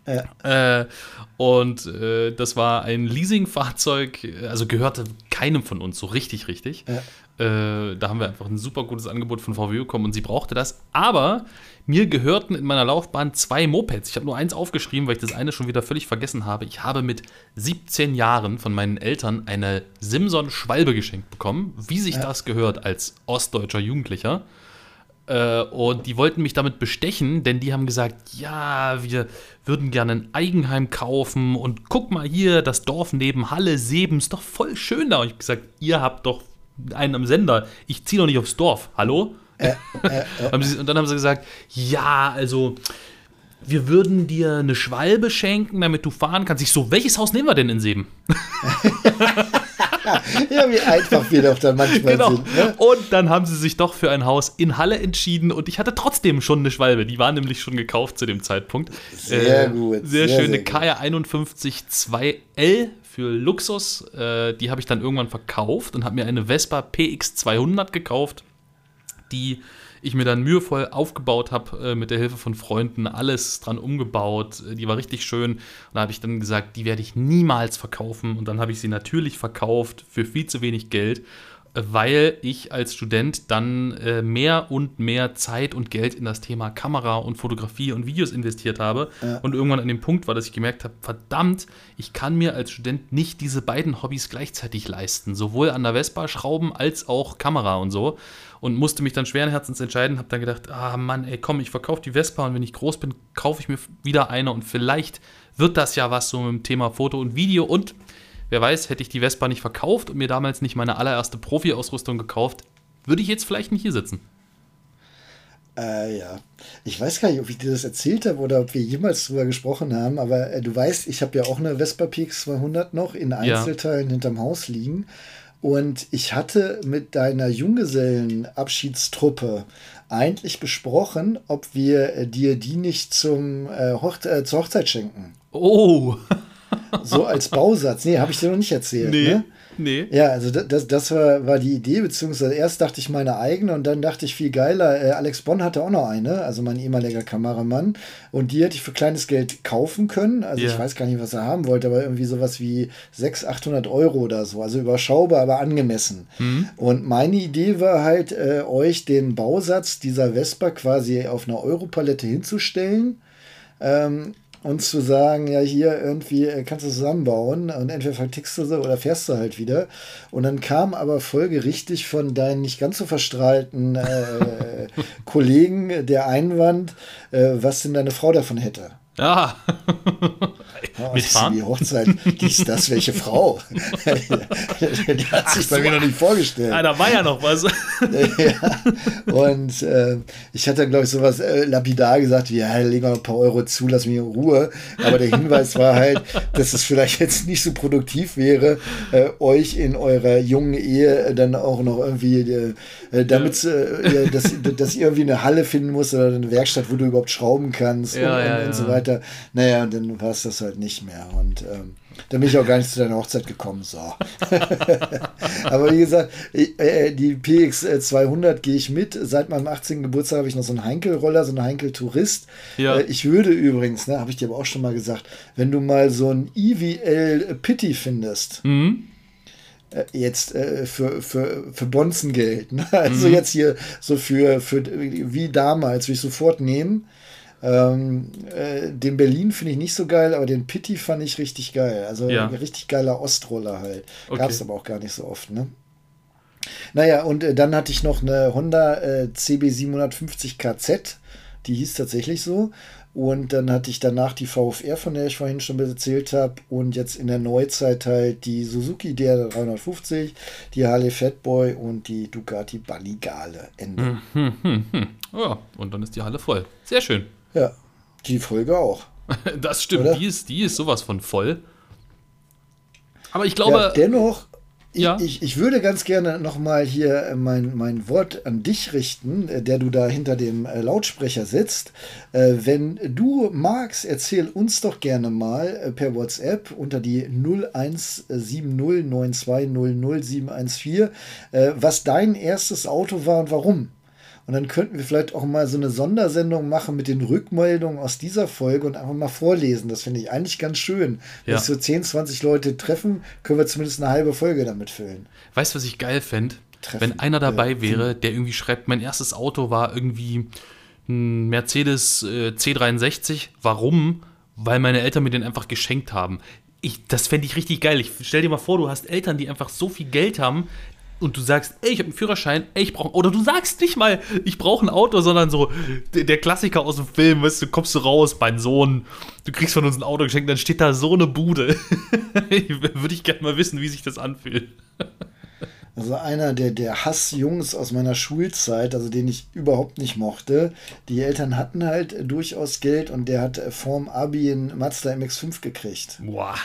Ja. Äh, und äh, das war ein Leasingfahrzeug, also gehörte keinem von uns so richtig, richtig. Äh, da haben wir einfach ein super gutes Angebot von VW bekommen und sie brauchte das. Aber mir gehörten in meiner Laufbahn zwei Mopeds. Ich habe nur eins aufgeschrieben, weil ich das eine schon wieder völlig vergessen habe. Ich habe mit 17 Jahren von meinen Eltern eine Simson Schwalbe geschenkt bekommen, wie sich das gehört als ostdeutscher Jugendlicher. Äh, und die wollten mich damit bestechen, denn die haben gesagt, ja, wir würden gerne ein Eigenheim kaufen und guck mal hier, das Dorf neben Halle, Seben ist doch voll schön da. Und ich habe gesagt, ihr habt doch einen am Sender, ich ziehe doch nicht aufs Dorf, hallo? Haben sie- und dann haben sie gesagt, ja, also wir würden dir eine Schwalbe schenken, damit du fahren kannst. Ich so, welches Haus nehmen wir denn in Seben? Ja, wie einfach wir doch dann manchmal Genau. sind. Ne? Und dann haben sie sich doch für ein Haus in Halle entschieden und ich hatte trotzdem schon eine Schwalbe. Die war nämlich schon gekauft zu dem Zeitpunkt. Äh, Sehr gut, Sehr, sehr, schöne gut. KR51 2L für Luxus. Äh, die habe ich dann irgendwann verkauft und habe mir eine Vespa PX200 gekauft, die ich mir dann mühevoll aufgebaut habe äh, mit der Hilfe von Freunden, alles dran umgebaut. Äh, Die war richtig schön. Und da habe ich dann gesagt, die werde ich niemals verkaufen. Und dann habe ich sie natürlich verkauft für viel zu wenig Geld, äh, weil ich als Student dann äh, mehr und mehr Zeit und Geld in das Thema Kamera und Fotografie und Videos investiert habe. Und irgendwann an dem Punkt war, dass ich gemerkt habe, verdammt, ich kann mir als Student nicht diese beiden Hobbys gleichzeitig leisten. Sowohl an der Vespa schrauben als auch Kamera und so und musste mich dann schweren Herzens entscheiden, habe dann gedacht, ah Mann, ey, komm, ich verkaufe die Vespa und wenn ich groß bin, kaufe ich mir wieder eine und vielleicht wird das ja was so mit dem Thema Foto und Video und wer weiß, hätte ich die Vespa nicht verkauft und mir damals nicht meine allererste Profi-Ausrüstung gekauft, würde ich jetzt vielleicht nicht hier sitzen. Äh, ja. Ich weiß gar nicht, ob ich dir das erzählt habe oder ob wir jemals drüber gesprochen haben, aber äh, du weißt, ich habe ja auch eine Vespa PX 200 noch in Einzelteilen hinterm Haus liegen. Und ich hatte mit deiner Junggesellenabschiedstruppe eigentlich besprochen, ob wir äh, dir die nicht zum, äh, Hoch äh, zur Hochzeit schenken. Oh, so als Bausatz. Nee, habe ich dir noch nicht erzählt. Nee. Ne? Nee. Ja, also das, das war, war die Idee, beziehungsweise erst dachte ich meine eigene und dann dachte ich viel geiler. Äh, Alex Bonn hatte auch noch eine, also mein ehemaliger Kameramann. Und die hätte ich für kleines Geld kaufen können. Also yeah. ich weiß gar nicht, was er haben wollte, aber irgendwie sowas wie 600, 800 Euro oder so. Also überschaubar, aber angemessen. Mhm. Und meine Idee war halt, äh, euch den Bausatz dieser Vespa quasi auf einer Europalette hinzustellen. Ähm, und zu sagen, ja, hier irgendwie äh, kannst du zusammenbauen und entweder vertickst du sie oder fährst du halt wieder. Und dann kam aber folgerichtig von deinen nicht ganz so verstrahlten äh, Kollegen der Einwand, äh, was denn deine Frau davon hätte. Ja. Oh, Mitfahren? Die Hochzeit, dies, das, welche Frau? die hat sich Ach, bei mir noch nicht vorgestellt. Ah, da war ja noch was. ja. Und äh, ich hatte, glaube ich, sowas äh, lapidar gesagt, wie, ja, leg mal ein paar Euro zu, lass mich in Ruhe. Aber der Hinweis war halt, dass es vielleicht jetzt nicht so produktiv wäre, äh, euch in eurer jungen Ehe dann auch noch irgendwie, äh, äh, damit, ja. dass, dass ihr irgendwie eine Halle finden musst oder eine Werkstatt, wo du überhaupt schrauben kannst ja, und, und, und so weiter. Naja, und dann war es das halt nicht mehr. Und ähm, dann bin ich auch gar nicht zu deiner Hochzeit gekommen. So. Aber wie gesagt, äh, die PX 200 gehe ich mit. Seit meinem 18. Geburtstag habe ich noch so einen Heinkel-Roller, so einen Heinkel-Tourist. Ja. Äh, ich würde übrigens, ne, habe ich dir aber auch schon mal gesagt, wenn du mal so ein IWL Pity findest, mhm äh, jetzt äh, für, für, für Bonzengeld. Ne? Also mhm. jetzt hier so für, für wie damals, will ich sofort nehmen. Ähm, äh, den Berlin finde ich nicht so geil, aber den Pitti fand ich richtig geil. Also ja. ein richtig geiler Ostroller halt. Okay. Gab es aber auch gar nicht so oft, ne? Naja, und äh, dann hatte ich noch eine Honda äh, CB750 KZ. Die hieß tatsächlich so. Und dann hatte ich danach die VFR, von der ich vorhin schon erzählt habe. Und jetzt in der Neuzeit halt die Suzuki DR350, die Harley Fatboy und die Ducati Banigale. Ende. Hm, hm, hm. Oh, und dann ist die Halle voll. Sehr schön. Ja, die Folge auch. das stimmt, die ist, die ist sowas von voll. Aber ich glaube. Ja, dennoch, ja. Ich, ich, würde ganz gerne nochmal hier mein, mein Wort an dich richten, äh, der du da hinter dem äh, Lautsprecher sitzt. Äh, wenn du magst, erzähl uns doch gerne mal per WhatsApp unter die 017092000714, was dein erstes Auto war und warum. Und dann könnten wir vielleicht auch mal so eine Sondersendung machen mit den Rückmeldungen aus dieser Folge und einfach mal vorlesen. Das finde ich eigentlich ganz schön. Ja. Wenn so 10, 20 Leute treffen, können wir zumindest eine halbe Folge damit füllen. Weißt du, was ich geil fände? Wenn einer dabei ja. wäre, der irgendwie schreibt, mein erstes Auto war irgendwie ein Mercedes äh, C63. Warum? Weil meine Eltern mir den einfach geschenkt haben. Ich, das fände ich richtig geil. Ich stell dir mal vor, du hast Eltern, die einfach so viel Geld haben, und du sagst, ey, ich habe einen Führerschein, ey, ich brauche oder du sagst nicht mal, ich brauche ein Auto, sondern so der, der, Klassiker aus dem Film, weißt du, kommst du raus, mein Sohn, du kriegst von uns ein Auto geschenkt, dann steht da so eine Bude. Würde ich gerne mal wissen, wie sich das anfühlt. Also einer der, der Hassjungs aus meiner Schulzeit, also den ich überhaupt nicht mochte. Die Eltern hatten halt durchaus Geld und der hat vorm Abi einen Mazda MX5 gekriegt. Boah.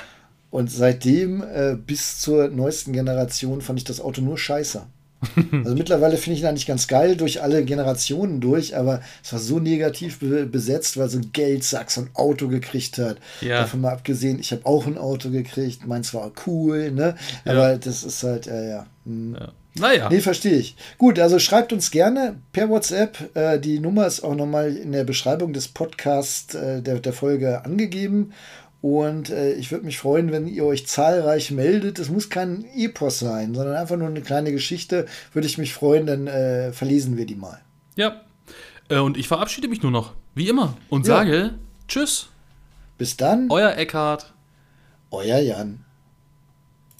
Und seitdem äh, bis zur neuesten Generation fand ich das Auto nur scheiße. Also mittlerweile finde ich ihn eigentlich ganz geil durch alle Generationen durch, aber es war so negativ be besetzt, weil so ein Geldsack so ein Auto gekriegt hat. Ja. Davon mal abgesehen, ich habe auch ein Auto gekriegt, meins war cool, ne? Ja. Aber das ist halt, äh, ja. Hm. ja. Naja. Nee, verstehe ich. Gut, also schreibt uns gerne per WhatsApp. Äh, die Nummer ist auch nochmal in der Beschreibung des Podcasts äh, der, der Folge angegeben. Und äh, ich würde mich freuen, wenn ihr euch zahlreich meldet. Es muss kein Epos sein, sondern einfach nur eine kleine Geschichte. Würde ich mich freuen, dann äh, verlesen wir die mal. Ja. Äh, und ich verabschiede mich nur noch, wie immer, und ja. sage Tschüss. Bis dann. Euer Eckhard. Euer Jan.